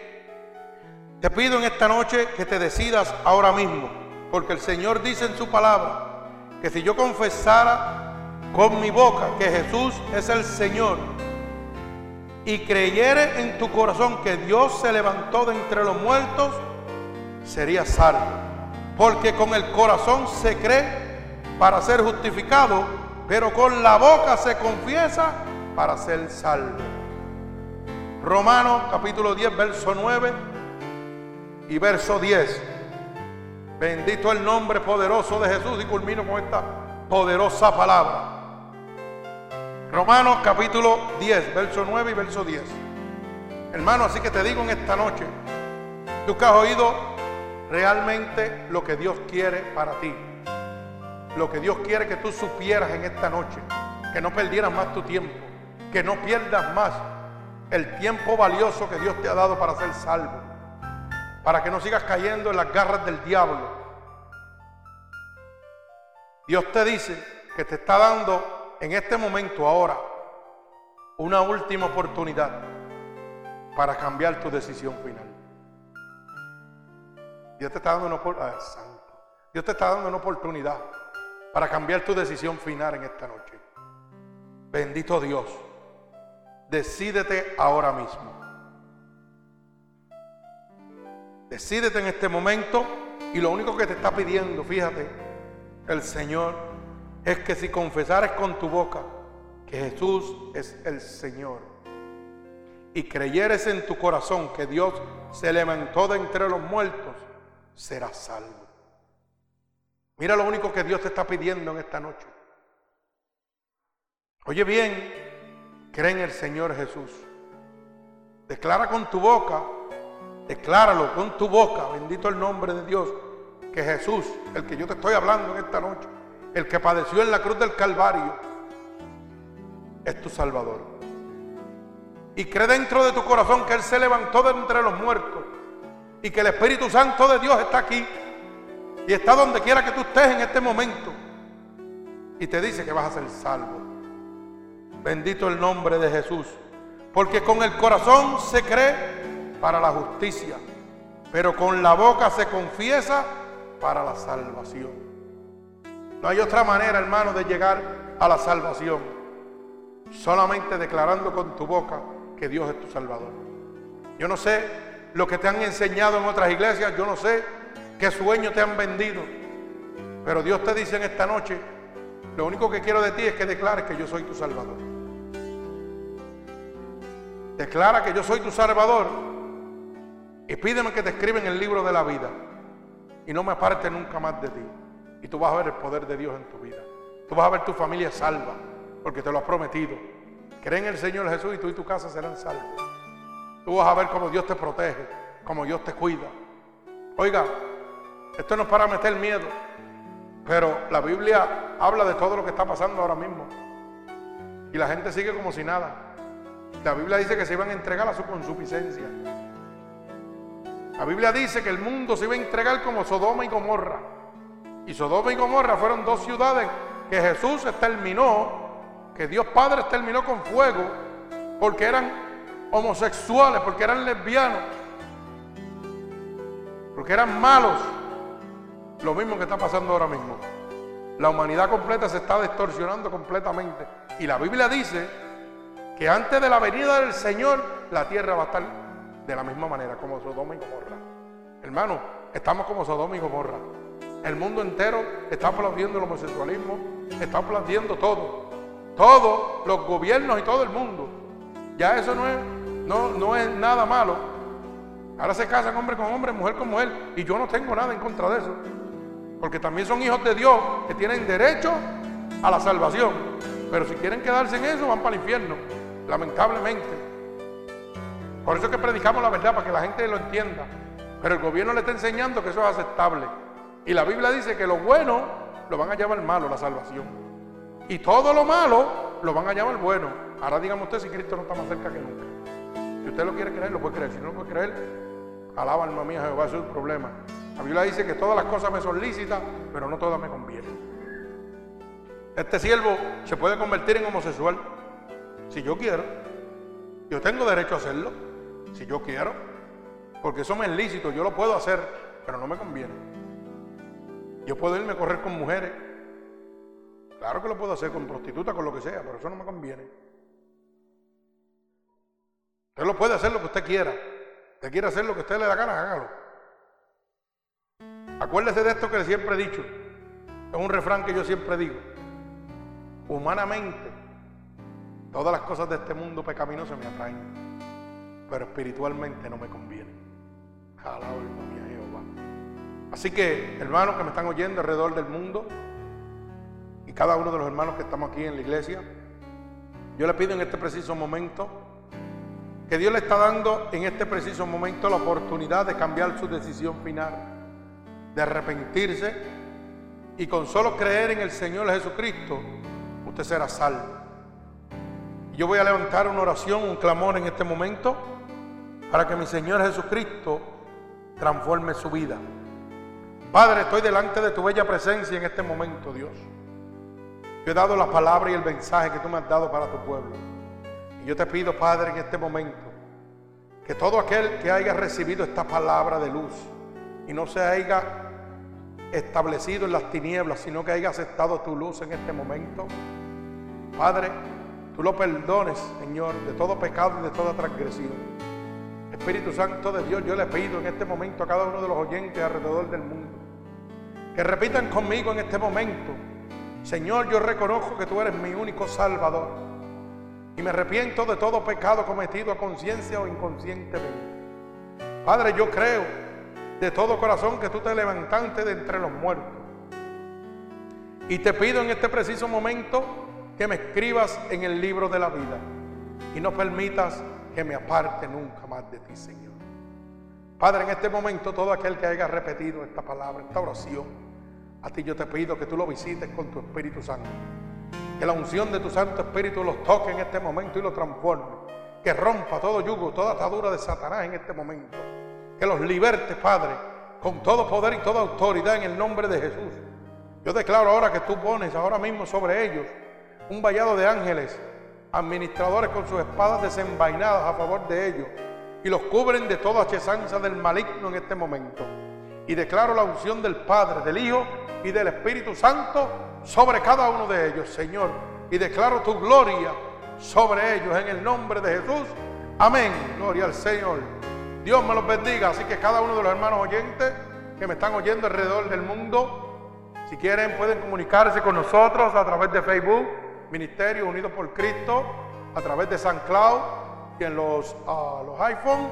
te pido en esta noche que te decidas ahora mismo porque el Señor dice en su palabra que si yo confesara con mi boca que Jesús es el Señor y creyere en tu corazón que Dios se levantó de entre los muertos, sería salvo. Porque con el corazón se cree para ser justificado, pero con la boca se confiesa para ser salvo. Romanos capítulo 10, verso 9 y verso 10. Bendito el nombre poderoso de Jesús y culmino con esta poderosa palabra. Romanos capítulo 10, verso 9 y verso 10. Hermano, así que te digo en esta noche, tú que has oído realmente lo que Dios quiere para ti. Lo que Dios quiere que tú supieras en esta noche. Que no perdieras más tu tiempo. Que no pierdas más el tiempo valioso que Dios te ha dado para ser salvo para que no sigas cayendo en las garras del diablo. Dios te dice que te está dando en este momento, ahora, una última oportunidad para cambiar tu decisión final. Dios te está dando una oportunidad. Para cambiar tu decisión final en esta noche. Bendito Dios. Decídete ahora mismo. Decídete en este momento y lo único que te está pidiendo, fíjate, el Señor, es que si confesares con tu boca que Jesús es el Señor y creyeres en tu corazón que Dios se levantó de entre los muertos, serás salvo. Mira lo único que Dios te está pidiendo en esta noche. Oye bien, cree en el Señor Jesús. Declara con tu boca, decláralo con tu boca, bendito el nombre de Dios, que Jesús, el que yo te estoy hablando en esta noche, el que padeció en la cruz del Calvario, es tu Salvador. Y cree dentro de tu corazón que Él se levantó de entre los muertos y que el Espíritu Santo de Dios está aquí y está donde quiera que tú estés en este momento y te dice que vas a ser salvo. Bendito el nombre de Jesús. Porque con el corazón se cree para la justicia, pero con la boca se confiesa para la salvación. No hay otra manera, hermano, de llegar a la salvación. Solamente declarando con tu boca que Dios es tu Salvador. Yo no sé lo que te han enseñado en otras iglesias, yo no sé qué sueño te han vendido, pero Dios te dice en esta noche, lo único que quiero de ti es que declares que yo soy tu Salvador. Declara que yo soy tu Salvador y pídeme que te escriba en el libro de la vida y no me aparte nunca más de ti. Y tú vas a ver el poder de Dios en tu vida. Tú vas a ver tu familia salva, porque te lo ha prometido. Cree en el Señor Jesús y tú y tu casa serán salvos. Tú vas a ver cómo Dios te protege, cómo Dios te cuida. Oiga, esto no es para meter miedo, pero la Biblia habla de todo lo que está pasando ahora mismo. Y la gente sigue como si nada. La Biblia dice que se iban a entregar a su consuficiencia. La Biblia dice que el mundo se iba a entregar como Sodoma y Gomorra. Y Sodoma y Gomorra fueron dos ciudades que Jesús exterminó, que Dios Padre exterminó con fuego, porque eran homosexuales, porque eran lesbianos, porque eran malos. Lo mismo que está pasando ahora mismo. La humanidad completa se está distorsionando completamente. Y la Biblia dice que antes de la venida del Señor, la tierra va a estar de la misma manera como Sodoma y Gomorra. Hermano, estamos como Sodoma y Gomorra. El mundo entero está aplaudiendo el homosexualismo, está aplaudiendo todo. Todos los gobiernos y todo el mundo. Ya eso no es, no, no es nada malo. Ahora se casan hombre con hombre, mujer con mujer. Y yo no tengo nada en contra de eso. Porque también son hijos de Dios que tienen derecho a la salvación. Pero si quieren quedarse en eso, van para el infierno. Lamentablemente. Por eso es que predicamos la verdad, para que la gente lo entienda. Pero el gobierno le está enseñando que eso es aceptable. Y la Biblia dice que lo bueno lo van a llamar malo, la salvación. Y todo lo malo lo van a llamar bueno. Ahora dígame usted si Cristo no está más cerca que nunca. Si usted lo quiere creer, lo puede creer. Si no lo puede creer, alaba alma mía Jehová, eso es el problema. La Biblia dice que todas las cosas me son lícitas, pero no todas me convienen. Este siervo se puede convertir en homosexual si yo quiero. Yo tengo derecho a hacerlo si yo quiero, porque eso me es lícito, yo lo puedo hacer, pero no me conviene. Yo puedo irme a correr con mujeres, claro que lo puedo hacer con prostitutas, con lo que sea, pero eso no me conviene. Usted lo puede hacer lo que usted quiera. Usted quiere hacer lo que usted le da gana, hágalo. Acuérdese de esto que siempre he dicho. Es un refrán que yo siempre digo. Humanamente, todas las cosas de este mundo pecaminoso me atraen pero espiritualmente no me conviene. Alaba alma Jehová. Así que, hermanos que me están oyendo alrededor del mundo, y cada uno de los hermanos que estamos aquí en la iglesia, yo le pido en este preciso momento que Dios le está dando en este preciso momento la oportunidad de cambiar su decisión final, de arrepentirse y con solo creer en el Señor Jesucristo, usted será salvo. Yo voy a levantar una oración, un clamor en este momento para que mi Señor Jesucristo transforme su vida. Padre, estoy delante de tu bella presencia en este momento, Dios. Yo he dado la palabra y el mensaje que tú me has dado para tu pueblo. Yo te pido, Padre, en este momento, que todo aquel que haya recibido esta palabra de luz y no se haya establecido en las tinieblas, sino que haya aceptado tu luz en este momento. Padre, tú lo perdones, Señor, de todo pecado y de toda transgresión. Espíritu Santo de Dios, yo le pido en este momento a cada uno de los oyentes alrededor del mundo que repitan conmigo en este momento, Señor, yo reconozco que tú eres mi único Salvador y me arrepiento de todo pecado cometido a conciencia o inconscientemente. Padre, yo creo de todo corazón que tú te levantaste de entre los muertos. Y te pido en este preciso momento que me escribas en el libro de la vida y no permitas que me aparte nunca más de ti, Señor. Padre, en este momento todo aquel que haya repetido esta palabra, esta oración, a ti yo te pido que tú lo visites con tu Espíritu Santo. Que la unción de tu Santo Espíritu los toque en este momento y los transforme. Que rompa todo yugo, toda atadura de Satanás en este momento que los liberte, Padre, con todo poder y toda autoridad en el nombre de Jesús. Yo declaro ahora que tú pones ahora mismo sobre ellos un vallado de ángeles, administradores con sus espadas desenvainadas a favor de ellos, y los cubren de toda chesanza del maligno en este momento. Y declaro la unción del Padre, del Hijo y del Espíritu Santo sobre cada uno de ellos, Señor. Y declaro tu gloria sobre ellos en el nombre de Jesús. Amén. Gloria al Señor. Dios me los bendiga. Así que cada uno de los hermanos oyentes que me están oyendo alrededor del mundo, si quieren pueden comunicarse con nosotros a través de Facebook, Ministerio Unidos por Cristo, a través de San Cloud y en los, uh, los iPhone,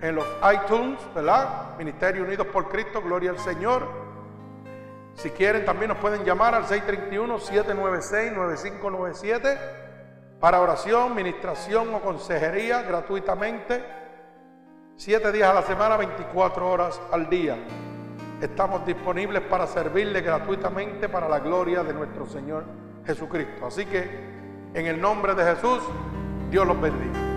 en los iTunes, ¿verdad? Ministerio Unidos por Cristo, gloria al Señor. Si quieren también nos pueden llamar al 631-796-9597 para oración, ministración o consejería gratuitamente. Siete días a la semana, 24 horas al día. Estamos disponibles para servirle gratuitamente para la gloria de nuestro Señor Jesucristo. Así que en el nombre de Jesús, Dios los bendiga.